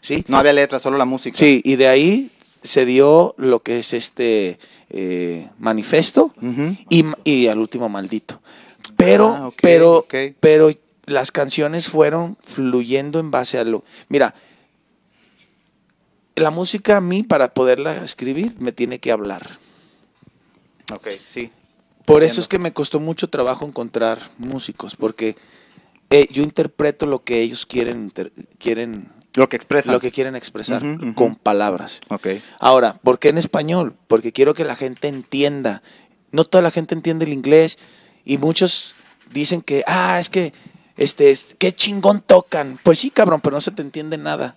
¿sí? No había letra, solo la música. Sí, y de ahí se dio lo que es este eh, manifesto y, y al último maldito. Pero, Ah, pero, pero las canciones fueron fluyendo en base a lo. Mira, la música a mí para poderla escribir me tiene que hablar. Ok, sí. Por Entiendo. eso es que me costó mucho trabajo encontrar músicos, porque eh, yo interpreto lo que ellos quieren, quieren, Lo que expresan. lo que quieren expresar con palabras. Ok. Ahora, ¿por qué en español? Porque quiero que la gente entienda. No toda la gente entiende el inglés y muchos dicen que, ah, es que, este, es- qué chingón tocan. Pues sí, cabrón, pero no se te entiende nada.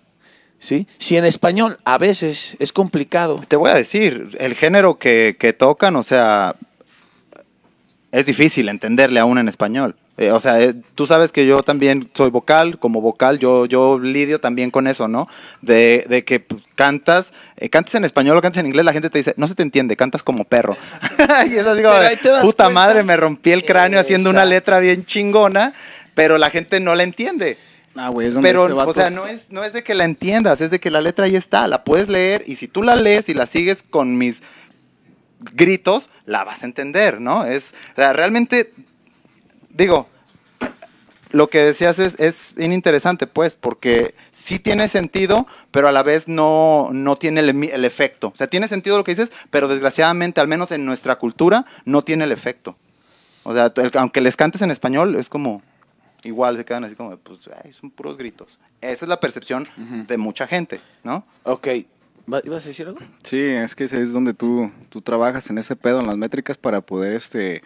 ¿Sí? Si en español a veces es complicado. Te voy a decir, el género que, que tocan, o sea, es difícil entenderle aún en español. Eh, o sea, eh, tú sabes que yo también soy vocal, como vocal yo, yo lidio también con eso, ¿no? De, de que pues, cantas, eh, cantas en español o cantas en inglés, la gente te dice, no se te entiende, cantas como perro. y es así como, puta cuenta. madre, me rompí el cráneo haciendo una letra bien chingona, pero la gente no la entiende. Ah, güey, es donde Pero, este o sea, no es, no es de que la entiendas, es de que la letra ahí está, la puedes leer y si tú la lees y la sigues con mis gritos, la vas a entender, ¿no? Es, o sea, realmente, digo, lo que decías es, es bien interesante, pues, porque sí tiene sentido, pero a la vez no, no tiene el, el efecto. O sea, tiene sentido lo que dices, pero desgraciadamente, al menos en nuestra cultura, no tiene el efecto. O sea, el- aunque les cantes en español, es como, igual se quedan así como, pues, ay, son puros gritos. Esa es la percepción de mucha gente, ¿no? Ok. ¿Va- ¿Ibas a decir algo? Sí, es que es donde tú, tú trabajas en ese pedo, en las métricas, para poder, este,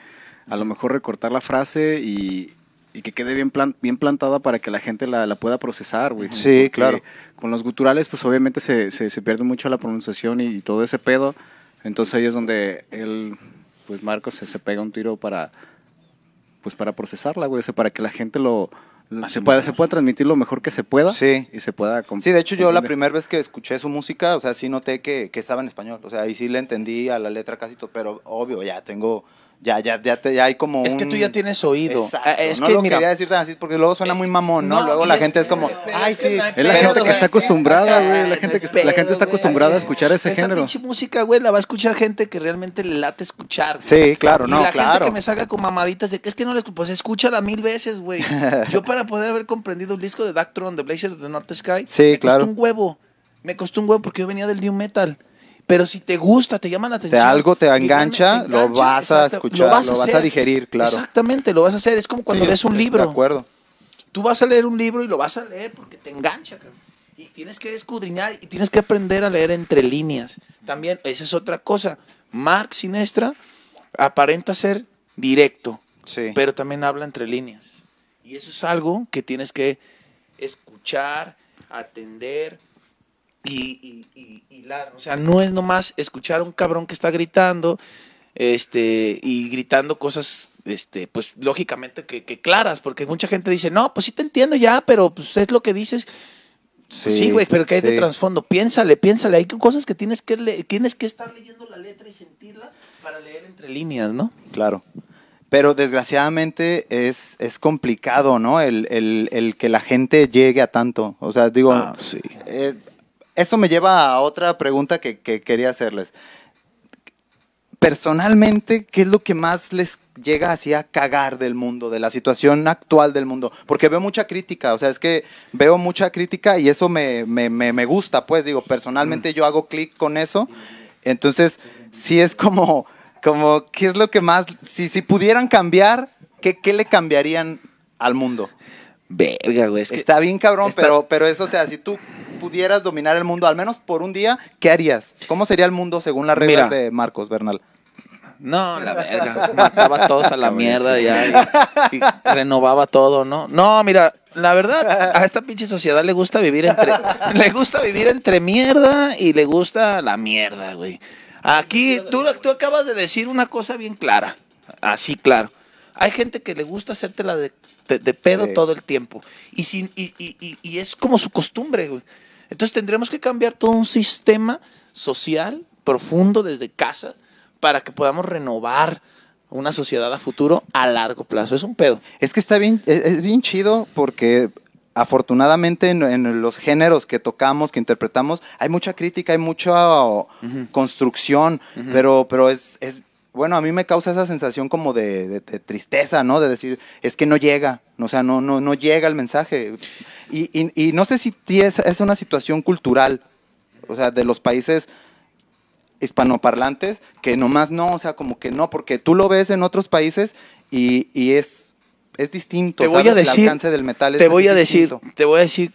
a lo mejor recortar la frase y, y que quede bien, plan- bien plantada para que la gente la, la pueda procesar, güey. Sí, Porque claro. Con los guturales, pues obviamente se, se, se pierde mucho la pronunciación y, y todo ese pedo. Entonces ahí es donde él, pues Marcos, se, se pega un tiro para, pues para procesarla, güey, o sea, para que la gente lo... Se pueda, se pueda transmitir lo mejor que se pueda Sí. y se pueda Sí, de hecho yo la primera vez que escuché su música, o sea, sí noté que, que estaba en español, o sea, ahí sí le entendí a la letra casi todo, pero obvio, ya tengo, ya, ya, ya, te- ya hay como Es que un- tú ya tienes oído. Exacto, Ah, Es no que, lo mira, quería decir tan así porque luego suena muy mamón, ¿no? no, luego la es- gente es como, ay, sí. Es la gente que está acostumbrada, güey. La No gente, que, la gente está acostumbrada a escuchar ese Esta género. pinche música, güey, la va a escuchar gente que realmente le late escuchar. güey. Sí, claro, y no, la gente claro. que me salga con mamaditas de que es que no les pues escúchala mil veces, güey. Yo para poder haber comprendido el disco de Dactron, The Blazers de North Sky, Sí, me claro. costó un huevo. Me costó un huevo porque yo venía del new metal. Pero si te gusta, te llama la Te atención. algo te engancha, te lo vas a escuchar, lo vas a digerir, claro. Exactamente, lo vas a hacer. Es como cuando Sí, ves un De libro. acuerdo. Tú vas a leer un libro y lo vas a leer porque te engancha, cabrón. Y tienes que escudriñar y tienes que aprender a leer entre líneas. También, esa es otra cosa. Mark Sinestra aparenta ser directo, Sí. pero también habla entre líneas. Y eso es algo que tienes que escuchar, atender y, y, y hilar. O sea, no es nomás escuchar a un cabrón que está gritando este, y gritando cosas, este, pues lógicamente que, que claras, porque mucha gente dice, no, pues sí te entiendo ya, pero pues es lo que dices. Pues Sí, güey, pero que hay de sí. trasfondo. Piénsale, piénsale. Hay cosas que tienes que, le- tienes que estar leyendo la letra y sentirla para leer entre líneas, ¿no? Claro. Pero desgraciadamente es, es complicado, ¿no? El, el- el que la gente llegue a tanto. O sea, digo, Ah, sí. eh, eso me lleva a otra pregunta que, que quería hacerles. Personalmente, ¿qué es lo que más les llega así a cagar del mundo, de la situación actual del mundo? Porque veo mucha crítica, o sea, es que veo mucha crítica y eso me, me, me, me gusta, pues digo, personalmente yo hago clic con eso. Entonces, sí es como, como, ¿qué es lo que más, si, si pudieran cambiar, ¿qué, qué le cambiarían al mundo? Verga, güey. Es que Está bien cabrón, está- pero, pero eso, o sea, si tú pudieras dominar el mundo, al menos por un día, ¿qué harías? ¿Cómo sería el mundo según las reglas Mira. de Marcos Bernal? No, la verga. Mataba a todos a la mierda ya. Y, y renovaba todo, ¿no? No, mira, la verdad, a esta pinche sociedad le gusta vivir entre. Le gusta vivir entre mierda y le gusta la mierda, güey. Aquí, tú, tú acabas de decir una cosa bien clara. Así, claro. Hay gente que le gusta hacértela de, de, de pedo Sí. todo el tiempo. Y, sin, y, y, y, es como su costumbre, güey. Entonces tendremos que cambiar todo un sistema social profundo desde casa para que podamos renovar una sociedad a futuro a largo plazo. Es un pedo. Es que está bien, es, es bien chido porque afortunadamente en, en los géneros que tocamos, que interpretamos, hay mucha crítica, hay mucha construcción, pero, pero es, es, bueno, a mí me causa esa sensación como de, de- de tristeza, ¿no? De decir, es que no llega, o sea, no, no, no llega el mensaje. Y, y- y no sé si es, es una situación cultural, o sea, de los países hispanoparlantes, que nomás no, o sea, como que no, porque tú lo ves en otros países y, y es, es distinto. Te voy ¿sabes? a decir, el alcance del metal es te voy a decir, te voy a decir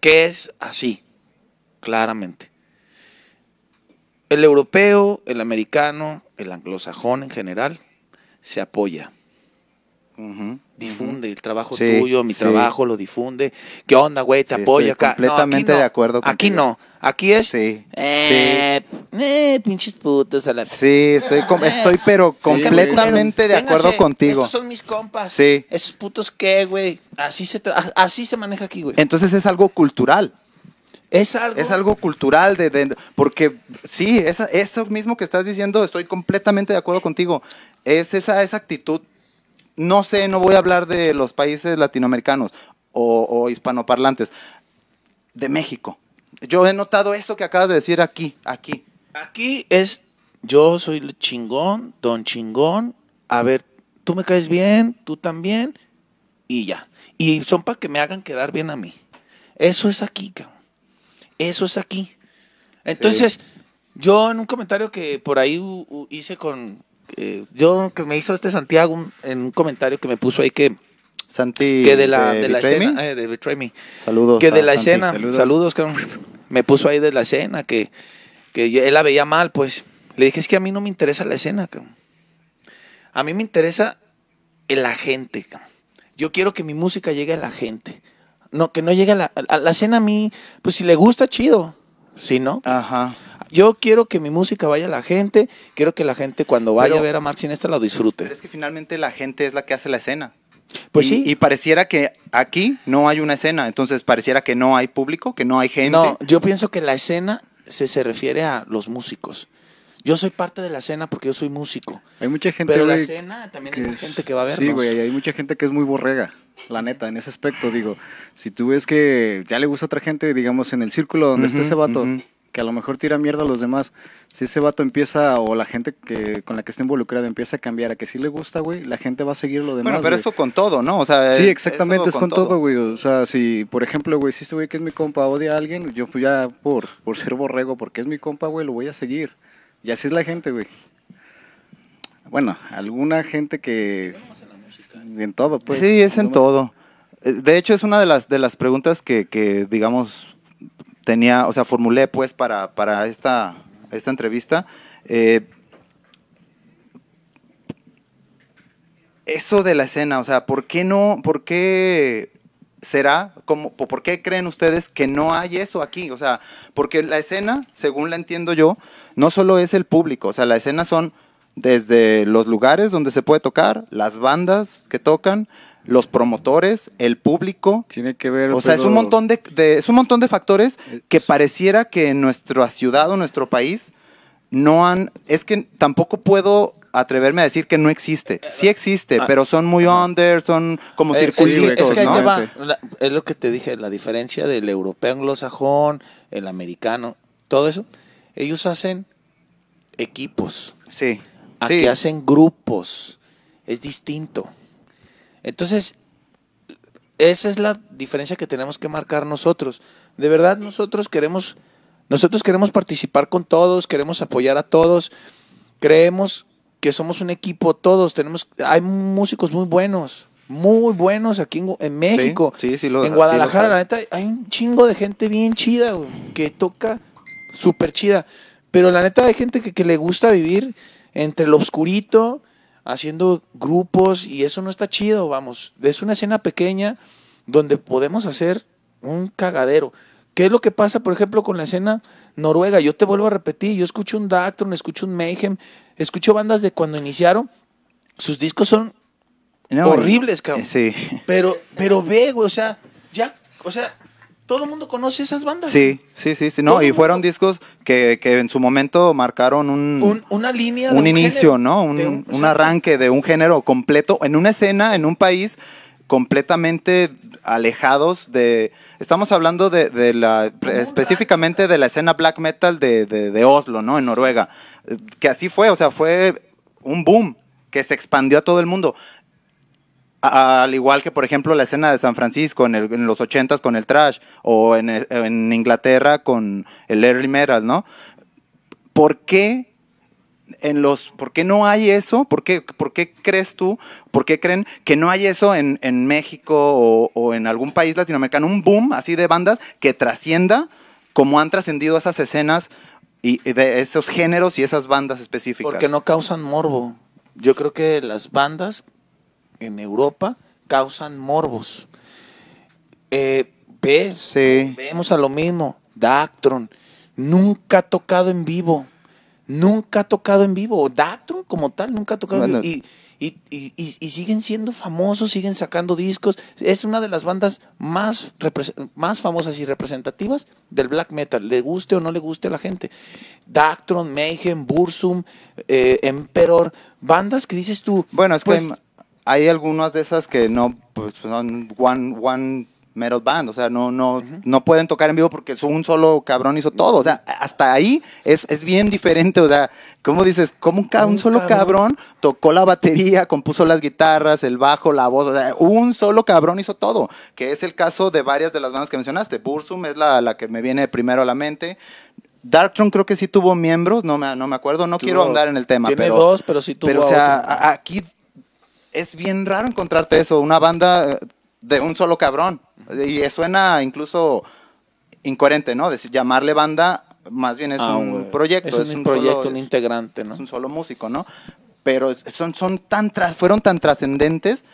que es así, claramente. El europeo, el americano, el anglosajón en general, se apoya. Difunde el trabajo Sí, tuyo, mi sí. trabajo lo difunde. ¿Qué onda, güey? Te Sí, apoyo acá. Completamente no. de acuerdo Aquí no. Aquí es. Sí, Eh, eh, pinches putos a la. Sí, estoy, com- estoy pero completamente de Véngase, acuerdo contigo. Estos son mis compas. Sí. Esos putos qué, güey. Así se, así se maneja aquí, güey. Entonces es algo cultural. Es algo. Es algo cultural, de, de- porque sí, esa- eso mismo que estás diciendo, estoy completamente de acuerdo contigo. Es esa, esa actitud, no sé, no voy a hablar de los países latinoamericanos o, o hispanoparlantes, de México. Yo he notado eso que acabas de decir aquí, aquí. Aquí es. Yo soy el chingón, don chingón. A ver, tú me caes bien, tú también. Y ya. Y son para que me hagan quedar bien a mí. Eso es aquí, cabrón. Eso es aquí. Entonces, yo en un comentario que por ahí hice con. eh, yo que me hizo este Santiago un- en un comentario que me puso ahí que Santi que de la, de la escena, eh, de Betray Me. Saludos. que de la Santi. escena, saludos, me puso ahí de la escena, que, que yo- él la veía mal, pues. Le dije, es que a mí no me interesa la escena, cabrón. A mí me interesa el la gente, cabrón. Yo quiero que mi música llegue a la gente. No, que no llegue a la, a la escena a mí, pues si le gusta, chido. Si no, Ajá. yo quiero que mi música vaya a la gente, quiero que la gente cuando vaya Pero- a ver a Mark Sinestra lo disfrute. Pero es que finalmente la gente es la que hace la escena. Pues y, sí. Y pareciera que aquí no hay una escena, entonces pareciera que no hay público, que no hay gente. No, yo pienso que la escena se, se refiere a los músicos. Yo soy parte de la escena porque yo soy músico. Hay mucha gente, Pero la escena también que hay es- gente que va a vernos. Sí, güey, hay mucha gente que es muy borrega, la neta, en ese aspecto, digo, si tú ves que ya le gusta a otra gente, digamos, en el círculo donde está ese vato, que a lo mejor tira mierda a los demás, si ese vato empieza, o la gente que con la que está involucrada empieza a cambiar, a que sí le gusta, güey, la gente va a seguir lo demás, bueno, pero güey. eso con todo, ¿no? O sea, Sí, exactamente, es con todo, güey. O sea, si, por ejemplo, güey, si este güey que es mi compa odia a alguien, yo pues ya por, por ser borrego, porque es mi compa, güey, lo voy a seguir. Y así es la gente, güey. Bueno, alguna gente que... En todo, pues. sí, es en todo. Eh, De hecho, es una de las, de las preguntas que, que, digamos, tenía, o sea, formulé pues para, para esta, esta entrevista. Eh, eso de la escena, o sea, ¿por qué no, por qué será, como, po- por qué creen ustedes que no hay eso aquí? O sea, porque la escena, según la entiendo yo, no solo es el público, o sea, la escena son desde los lugares donde se puede tocar, las bandas que tocan, los promotores, el público, Tiene que ver... o sea, es un montón de, de- es un montón de factores que pareciera que en nuestra ciudad o nuestro país no han, es que tampoco puedo atreverme a decir que no existe. Sí existe, Ah, pero son muy under, son como Eh, es, circuitos, que, es que ahí ¿no? te va. Exactamente. La- es lo que te dije, la diferencia del europeo anglosajón, el americano, todo eso. Ellos hacen equipos, Sí. Aquí sí. hacen grupos, es distinto. Entonces, esa es la diferencia que tenemos que marcar nosotros. De verdad, nosotros queremos, nosotros queremos participar con todos, queremos apoyar a todos, creemos que somos un equipo todos, tenemos, hay músicos muy buenos, muy buenos aquí en, en México, sí, sí lo- sí en lo Guadalajara, sabe. la neta, hay un chingo de gente bien chida, güey, que toca súper chida, pero la neta hay gente que, que le gusta vivir entre lo oscurito, haciendo grupos, y eso no está chido, vamos, es una escena pequeña donde podemos hacer un cagadero. ¿Qué es lo que pasa, por ejemplo, con la escena noruega? Yo te vuelvo a repetir, yo escucho un Dactron, escucho un Mayhem, escucho bandas de cuando iniciaron, sus discos son No, horribles, cabrón. Sí. Pero, pero ve, güey, o sea, ya, o sea, todo el mundo conoce esas bandas. Sí, sí, sí, sí, no, y fueron mundo- discos que, que en su momento marcaron un, Un- una línea de un inicio, género, ¿no? Un, un arranque de un género completo en una escena, en un país completamente alejados de... Estamos hablando de, de la, específicamente de la escena black metal de, de- de Oslo, ¿no? En Noruega. Que así fue, o sea, fue un boom que se expandió a todo el mundo. Al igual que, por ejemplo, la escena de San Francisco en, los ochentas con el trash, o en, Inglaterra con el early metal, ¿no? ¿Por qué en los, ¿por qué no hay eso? ¿Por qué, por qué crees tú, por qué creen que no hay eso en, México o, en algún país latinoamericano? Un boom así de bandas que trascienda como han trascendido esas escenas y de esos géneros y esas bandas específicas. Porque no causan morbo. Yo creo que las bandas en Europa causan morbos. Eh, ves, Sí. vemos a lo mismo. Dactron nunca ha tocado en vivo. Nunca ha tocado en vivo. Dactron como tal nunca ha tocado en vivo. Y, y- y- y- y siguen siendo famosos, siguen sacando discos. Es una de las bandas más, más famosas y representativas del black metal, le guste o no le guste a la gente. Dactron, Mayhem, Bursum, eh, Emperor, bandas que dices tú. Bueno, es pues, que hay, algunas de esas que no, pues son one, one metal band, o sea, no, no, no pueden tocar en vivo porque un solo cabrón hizo todo, o sea, hasta ahí es, es bien diferente, o sea, ¿cómo dices? ¿Cómo un, solo cabrón. cabrón tocó la batería, compuso las guitarras, el bajo, la voz, o sea, un solo cabrón hizo todo, que es el caso de varias de las bandas que mencionaste, Bursum es la, la que me viene primero a la mente, Darkthrone creo que sí tuvo miembros, no me, no me acuerdo, no quiero ahondar en el tema, Tiene pero... dos, pero sí tuvo Pero, o sea, a- aquí es bien raro encontrarte eso, una banda eh, de un solo cabrón. Y suena incluso incoherente, ¿no? Decir, llamarle banda, más bien es Ah, un proyecto. Es un proyecto, un integrante, ¿no? es un solo músico, ¿no? Pero son, son tan fueron tan trascendentes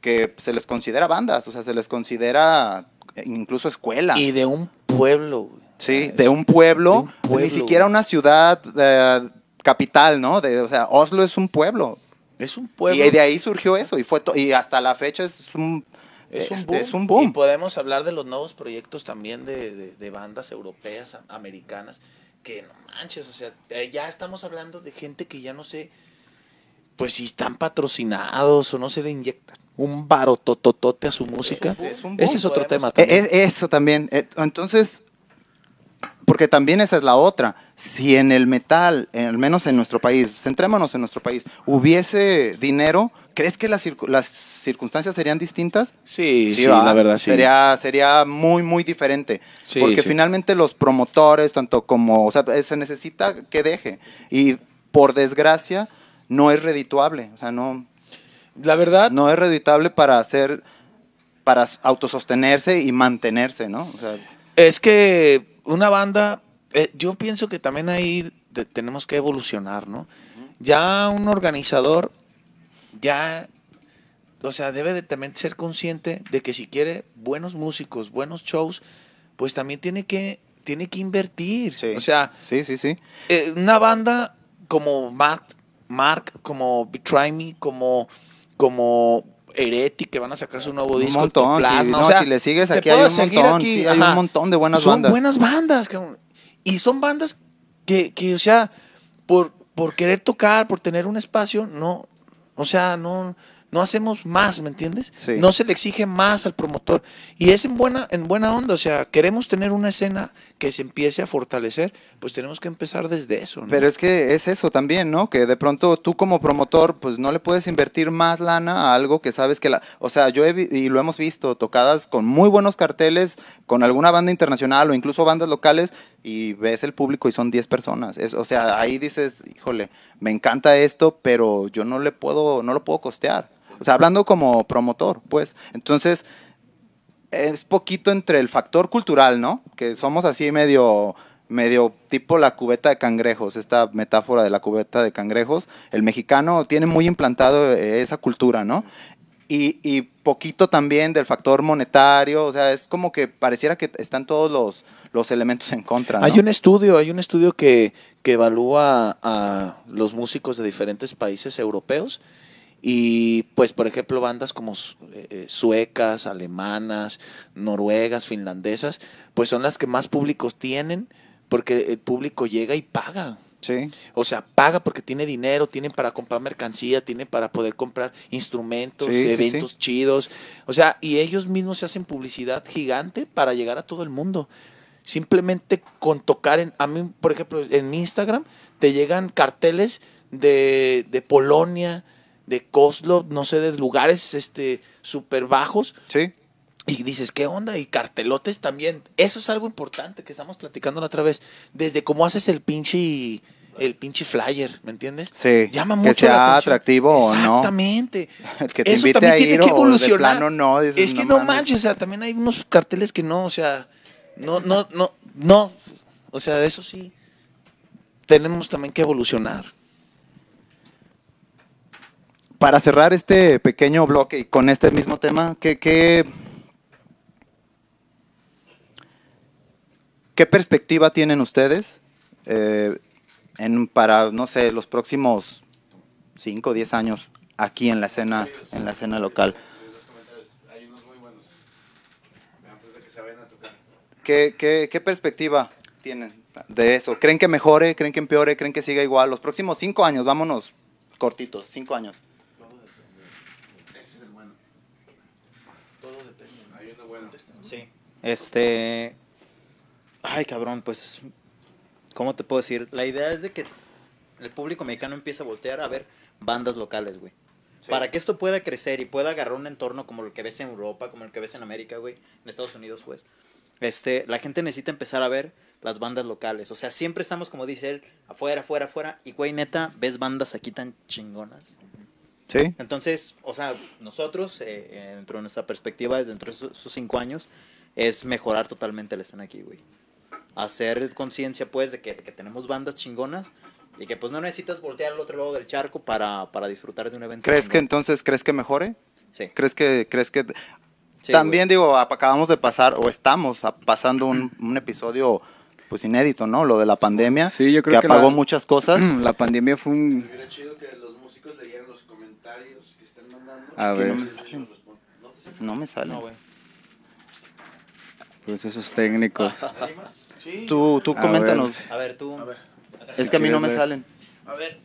que se les considera bandas, o sea, se les considera incluso escuela. Y de un pueblo, güey. Sí, de un pueblo, de un pueblo, ni siquiera una ciudad eh, capital, ¿no? De, o sea, Oslo es un pueblo. Es un pueblo. Y de ahí surgió eso, y fue to- y hasta la fecha es un, Es un, este, boom. es un boom. Y podemos hablar de los nuevos proyectos también de, de- de bandas europeas, a- americanas, que no manches, o sea, eh, ya estamos hablando de gente que ya no sé, pues si están patrocinados o no se le inyectan un barotototote a su música. es un boom. Ese es otro tema también. eh, eso también. eh, entonces, porque también esa es la otra. Si en el metal, al menos en nuestro país, centrémonos en nuestro país, hubiese dinero, ¿crees que las, circu- las circunstancias serían distintas? sí, sí, ¿verdad? la verdad sí. Sería, sería muy, muy diferente. Sí, porque sí. finalmente los promotores, tanto como, o sea, eh, se necesita que deje. Y por desgracia, no es redituable. O sea, no, La verdad, no es redituable para hacer, para autosostenerse y mantenerse, ¿no? O sea, Es que una banda, eh, yo pienso que también ahí tenemos que evolucionar, ¿no? Ya un organizador, ya, o sea, debe de también ser consciente de que si quiere buenos músicos, buenos shows, pues también tiene que, tiene que invertir. sí. O sea, sí, sí, sí. eh, una banda como Mark, Mark como Betray Me, como, como Heretic, que van a sacar su nuevo Un disco, montón, sí. Ectoplasma, No, o sea, si le sigues aquí hay un montón, aquí, sí, hay un montón de buenas son bandas. buenas bandas, cabrón. Y son bandas que, que, o sea, por, por querer tocar, por tener un espacio, no, o sea, no, no hacemos más, ¿me entiendes? Sí. No se le exige más al promotor. Y es en buena, en buena onda, o sea, queremos tener una escena que se empiece a fortalecer, pues tenemos que empezar desde eso, ¿no? Pero es que es eso también, ¿no? Que de pronto tú como promotor, pues no le puedes invertir más lana a algo que sabes que la... O sea, yo he vi- y lo hemos visto, tocadas con muy buenos carteles, con alguna banda internacional o incluso bandas locales, y ves el público y son 10 personas. Es, o sea, ahí dices, híjole, me encanta esto, pero yo no le puedo, no lo puedo costear. O sea, hablando como promotor, pues. Entonces, es poquito entre el factor cultural, ¿no? Que somos así medio, medio tipo la cubeta de cangrejos, esta metáfora de la cubeta de cangrejos. El mexicano tiene muy implantado eh, esa cultura, ¿no? Y, y poquito también del factor monetario, o sea, es como que pareciera que están todos los, los elementos en contra, ¿no? Hay un estudio, hay un estudio que, que evalúa a los músicos de diferentes países europeos y pues por ejemplo bandas como eh, eh, suecas, alemanas, noruegas, finlandesas, pues son las que más públicos tienen porque el público llega y paga. Sí. O sea, paga porque tiene dinero, tienen para comprar mercancía, tienen para poder comprar instrumentos, Sí, sí, eventos chidos. O sea, y ellos mismos se hacen publicidad gigante para llegar a todo el mundo. Simplemente con tocar en, a mí, por ejemplo, en Instagram te llegan carteles de, de Polonia, de Kozlov, no sé, de lugares este súper bajos. Sí. Y dices, ¿qué onda? Y cartelotes también. Eso es algo importante que estamos platicando la otra vez. Desde cómo haces el pinche, el pinche flyer, ¿me entiendes? Sí, Llama que mucho la sea atención. atractivo o no. Exactamente. El que te Eso también a tiene ir que o de evolucionar. plano no. dices, es que no, mames. manches, o sea, también hay unos carteles que no, o sea, no, no, no, no. O sea, de eso sí tenemos también que evolucionar. Para cerrar este pequeño bloque y con este mismo tema, ¿qué, perspectiva tienen ustedes eh, para, no sé, los próximos 5 o 10 años aquí en la escena, en la escena local? ¿Qué, qué, qué perspectiva tienen de eso? ¿Creen que mejore? ¿Creen que empeore? ¿Creen que siga igual? Los próximos cinco años, vámonos cortitos, cinco años. Sí. Este. Ay, cabrón, pues. ¿Cómo te puedo decir? La idea es de que el público mexicano empiece a voltear a ver bandas locales, güey. Para que esto pueda crecer y pueda agarrar un entorno como el que ves en Europa, como el que ves en América, güey, en Estados Unidos, pues. Este, la gente necesita empezar a ver las bandas locales. O sea, siempre estamos, como dice él, afuera, afuera, afuera. Y, güey, neta, ves bandas aquí tan chingonas. Sí. Entonces, o sea, nosotros, eh, eh, dentro de nuestra perspectiva, desde dentro de esos cinco años, es mejorar totalmente la escena aquí, güey. Hacer conciencia, pues, de que, que tenemos bandas chingonas y que, pues, no necesitas voltear al otro lado del charco para, para disfrutar de un evento. ¿Crees que entonces, crees que mejore? Sí. ¿Crees que, crees que Sí, También digo, acabamos de pasar o estamos pasando un, un episodio pues inédito, ¿no? Lo de la pandemia, Sí, yo creo que que apagó la- muchas cosas. La pandemia fue un... Hubiera chido que los músicos leyeran los comentarios que están mandando. A Es que ver. no me salen. No me sale. No, güey. Pues esos técnicos. Tú, tú A coméntanos. A ver, tú. Es que a mí no me quieres salen. A ver.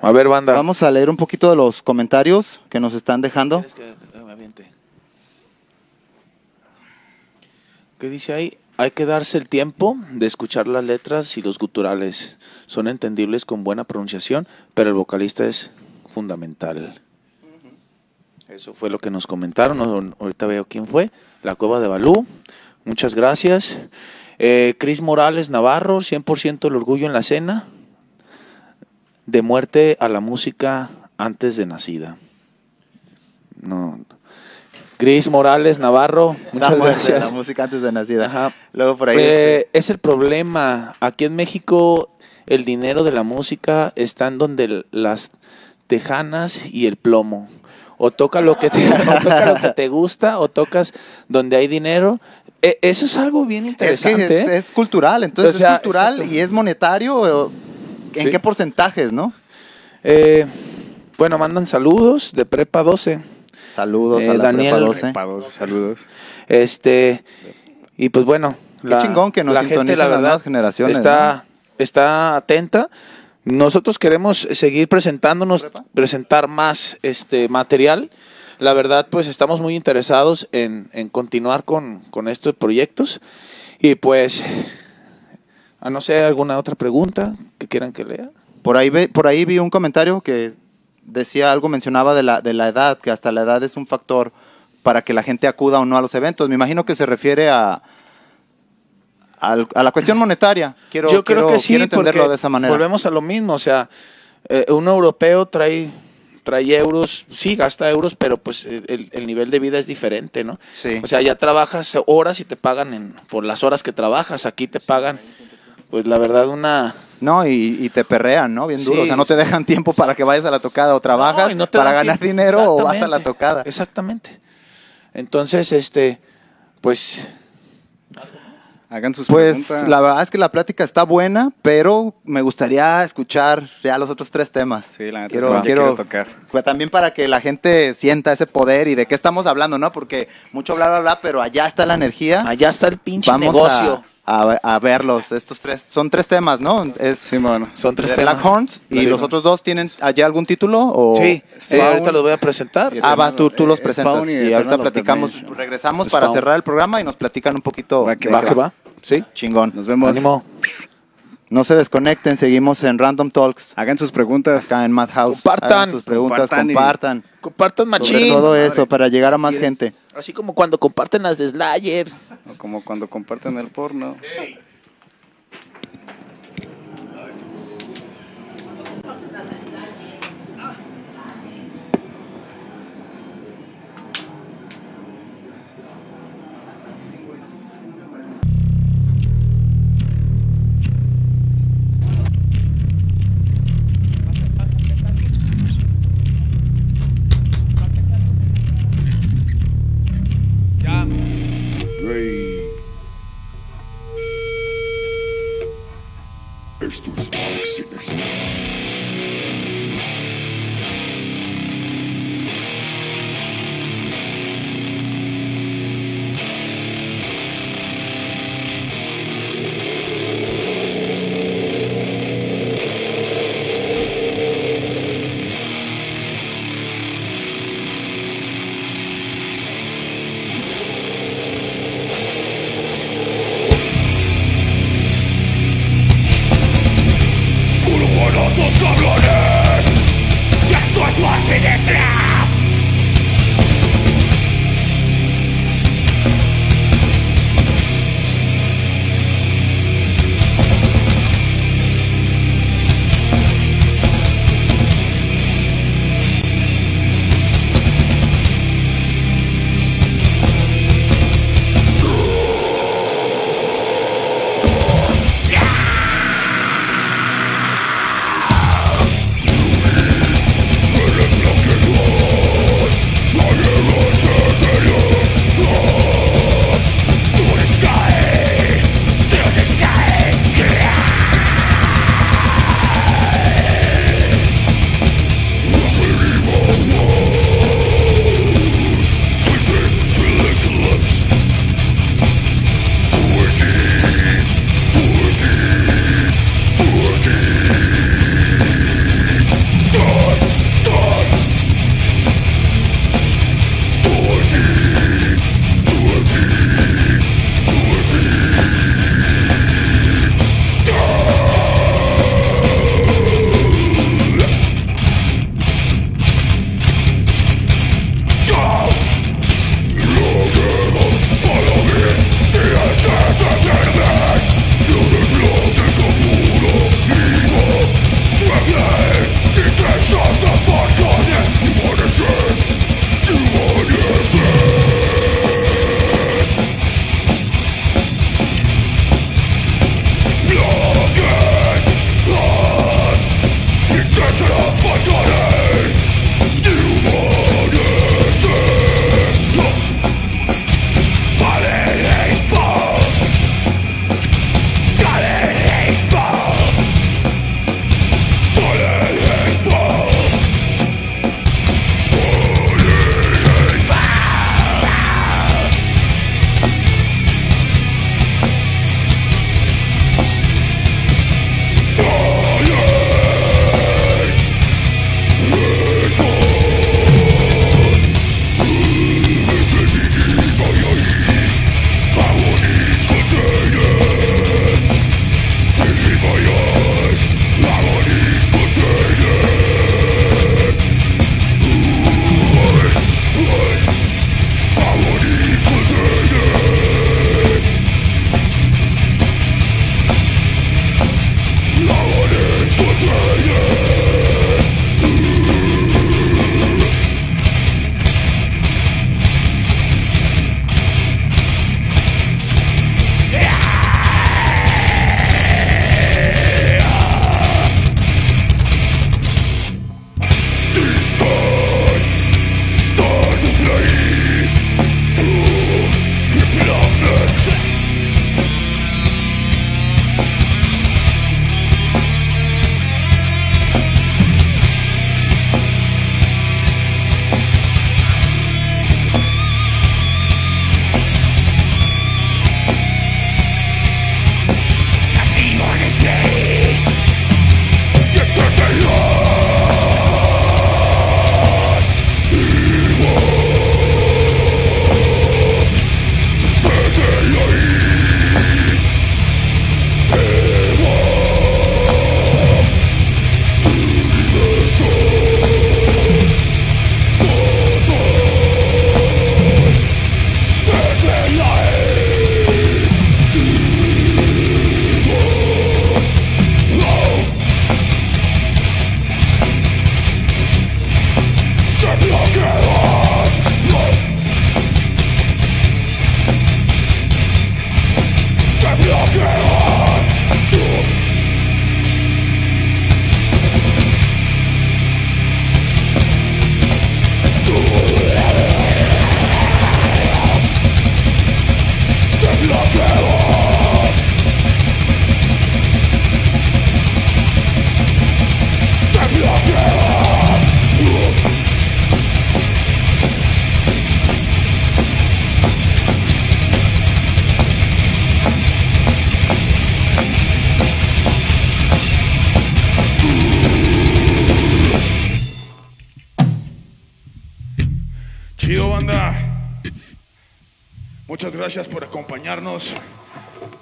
A ver, banda. Vamos a leer un poquito de los comentarios que nos están dejando. ¿Quieres que me aviente? ¿Qué dice ahí? Hay que darse el tiempo de escuchar las letras y los guturales. Son entendibles con buena pronunciación, pero el vocalista es fundamental. Eso fue lo que nos comentaron. Ahorita veo quién fue. La Cueva de Balú. Muchas gracias. Eh, Cris Morales Navarro, 100% el orgullo en la cena. De muerte a la música antes de nacida. No. Gris Morales Navarro, muchas La muerte, gracias. La música antes de nacida. Ajá. Luego por ahí. Eh, este, es el problema. Aquí en México el dinero de la música está en donde las tejanas y el plomo. O toca lo que te, o toca lo que te gusta o tocas donde hay dinero. E- eso es algo bien es, que interesante. es, ¿eh? es cultural, entonces O sea, es cultural y es monetario. ¿En Sí. qué porcentajes, no? Eh, bueno, mandan saludos de Prepa 12. Saludos Eh, a la Daniel Prepa 12. Prepados, saludos. Este, y pues bueno, Qué chingón que nos las nuevas generaciones, Está, está atenta. Nosotros queremos seguir presentándonos, ¿Prepa? presentar más este material. La verdad, pues estamos muy interesados en, en continuar con, con estos proyectos. Y pues, a no ser alguna otra pregunta que quieran que lea. Por ahí, ve- por ahí vi un comentario que decía algo, mencionaba de la, de la edad, que hasta la edad es un factor para que la gente acuda o no a los eventos. Me imagino que se refiere a, al- a la cuestión monetaria. Quiero, Yo creo quiero- que sí, quiero entenderlo de esa manera. volvemos a lo mismo, o sea, eh, un europeo trae trae euros, sí, gasta euros, pero pues el, el nivel de vida es diferente, ¿no? Sí. O sea, ya trabajas horas y te pagan en, por las horas que trabajas, aquí te pagan, pues la verdad, una... No, y, y te perrean, ¿no? Bien duro. O sea, no te dejan tiempo para que vayas a la tocada o trabajas No, no para ganar tiempo. dinero o vas a la tocada. Exactamente. Entonces, este, pues Hagan sus Pues preguntas. la verdad es que la plática está buena, pero me gustaría escuchar ya los otros tres temas. Sí, la neta quiero, también quiero, quiero tocar. pues, también para que la gente sienta ese poder y de qué estamos hablando, ¿no? Porque mucho bla, bla, bla, pero allá está la energía. allá está el pinche Vamos negocio. A, a- a verlos, estos tres. Son tres temas, ¿no? Es Sí, mano. Son tres temas. Black Horns y Sí. los otros dos tienen allá algún título o Sí, ahorita los voy a presentar. Ah, va, tú, tú los Eh, presentas y y, ahorita platicamos, regresamos para cerrar el programa y nos platican un poquito. Va que de Va qué que va, sí. Chingón. Nos vemos. Ánimo. No se desconecten, seguimos en Random Talks. Hagan sus preguntas. Acá en Madhouse. Compartan. Hagan sus preguntas, Compartan y- compartan. Compartan Sobre machín. todo eso, para llegar a más quieren. gente. Así como cuando comparten las de Slayer. O como cuando comparten el porno. Esto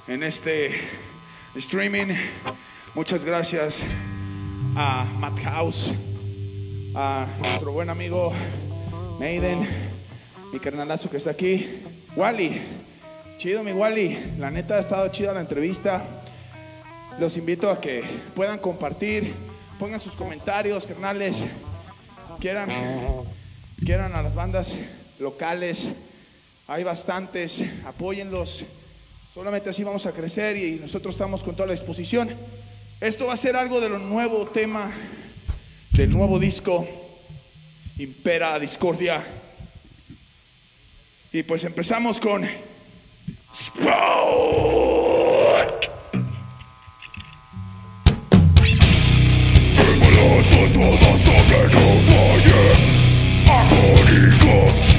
en este streaming. Muchas gracias a Matt House, a nuestro buen amigo Maiden, mi carnalazo que está aquí. Wally, chido mi Wally. La neta ha estado chida la entrevista. Los invito a que puedan compartir, pongan sus comentarios, carnales. Quieran, quieran a las bandas locales. Hay bastantes, apóyenlos. Solamente así vamos a crecer y nosotros estamos con toda la disposición. Esto va a ser algo de lo nuevo tema del nuevo disco Impera Discordia. Y pues empezamos con Sprout. Yeah.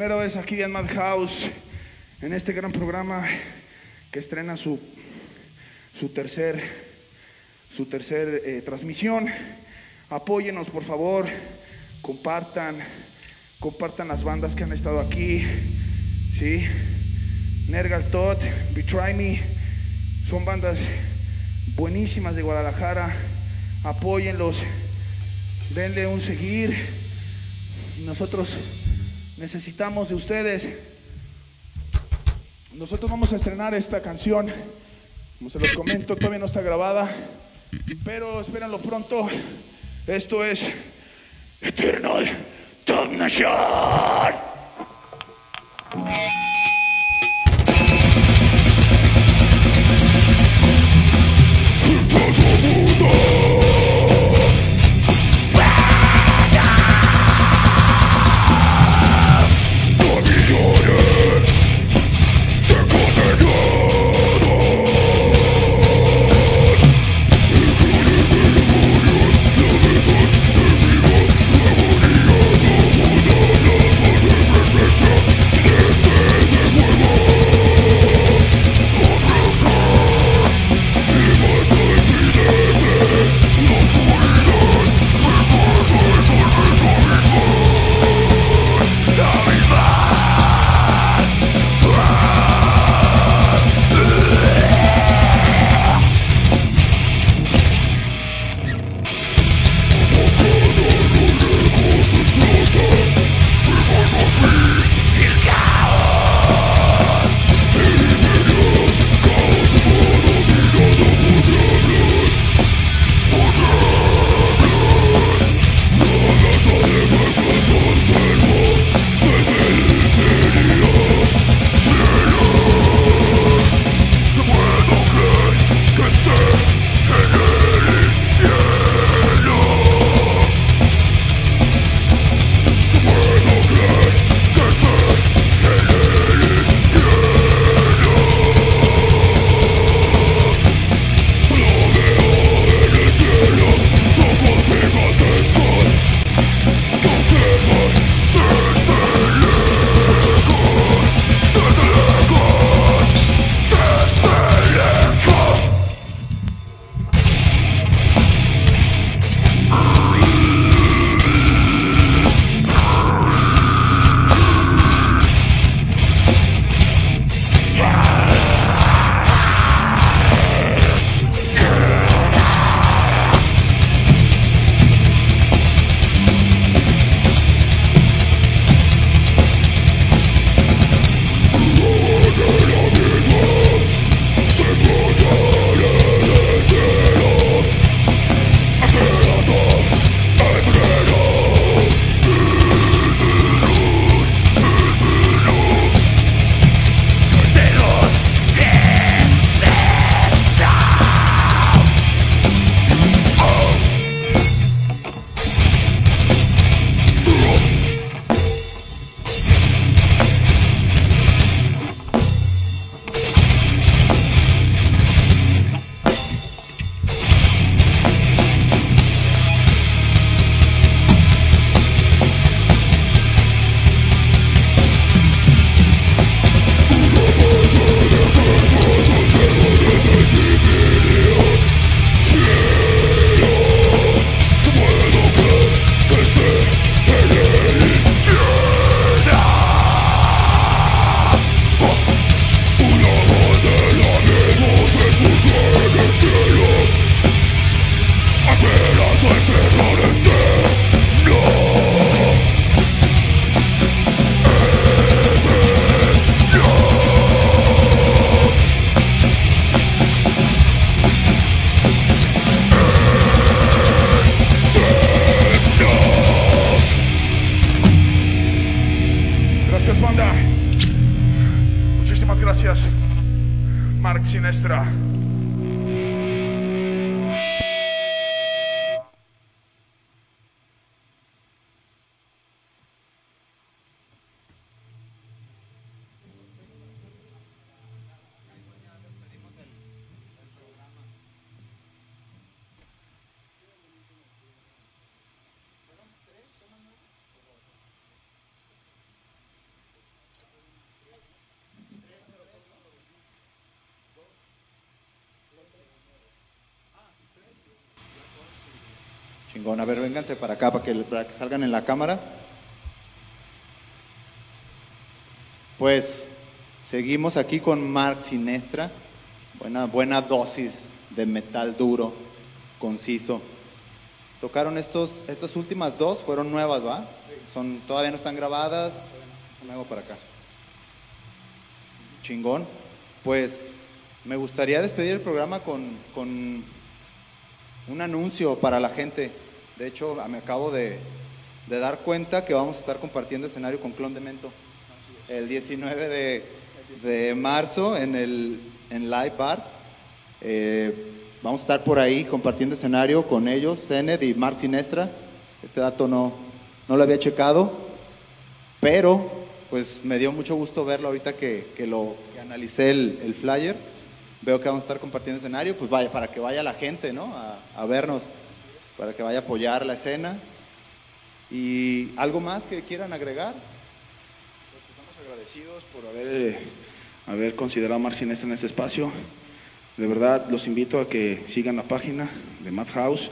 Primera vez aquí en Madhouse, en este gran programa que estrena su, su tercer, su tercer eh, transmisión. Apóyenos, por favor, compartan, compartan las bandas que han estado aquí, ¿sí? Nergal Todd, Betray Me, son bandas buenísimas de Guadalajara. Apóyenlos, denle un seguir. Nosotros necesitamos de ustedes. Nosotros vamos a estrenar esta canción. Como se los comento, todavía no está grabada, pero espérenlo pronto. Esto es Eternal Damnation. Chingón. A ver, vénganse para acá para que, para que salgan en la cámara. Pues seguimos aquí con Mark Sinestra. Buena, buena dosis de metal duro, conciso. Tocaron estos, estas últimas dos, fueron nuevas, ¿va? Son, todavía no están grabadas. Me hago para acá. Chingón. Pues me gustaría despedir el programa con, con un anuncio para la gente. De hecho, me acabo de, dar cuenta que vamos a estar compartiendo escenario con Clon de Mento el 19 de, marzo en el en Live Bar. Eh, vamos a estar por ahí compartiendo escenario con ellos, Zened y Mark Sinestra. Este dato no, no lo había checado, pero pues me dio mucho gusto verlo ahorita que, que lo analicé el, flyer. Veo que vamos a estar compartiendo escenario, pues vaya, para que vaya la gente, ¿no? A vernos, para que vaya a apoyar la escena. ¿Y algo más que quieran agregar? Estamos agradecidos por haber, eh, considerado a Mark Sinestra en este espacio. De verdad, los invito a que sigan la página de Madhouse,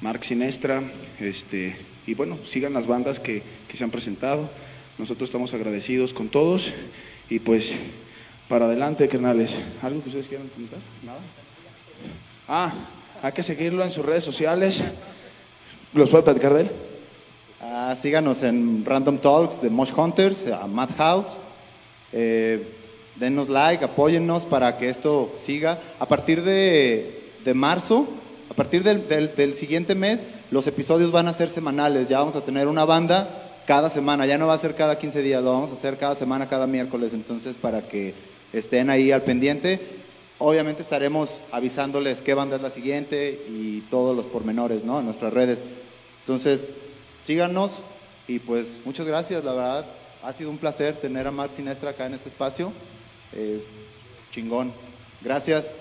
Mark Sinestra, este, y bueno, sigan las bandas que, que se han presentado. Nosotros estamos agradecidos con todos y pues para adelante, carnales. ¿Algo que ustedes quieran comentar? ¿Nada? Ah, hay que seguirlo en sus redes sociales. ¿Los puede platicar de él? Ah, síganos en Random Talks de Mosh Hunters, a Madhouse. Eh, denos like, apóyennos para que esto siga. A partir de, de marzo, a partir del, del- del siguiente mes, los episodios van a ser semanales. Ya vamos a tener una banda cada semana. Ya no va a ser cada 15 días, lo vamos a hacer cada semana, cada miércoles. Entonces, para que estén ahí al pendiente. Obviamente estaremos avisándoles qué banda es la siguiente y todos los pormenores, ¿no? En nuestras redes. Entonces, síganos y pues muchas gracias, la verdad. Ha sido un placer tener a Max Sinestra acá en este espacio. Eh, chingón. Gracias.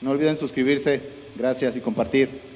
No olviden suscribirse. Gracias y compartir.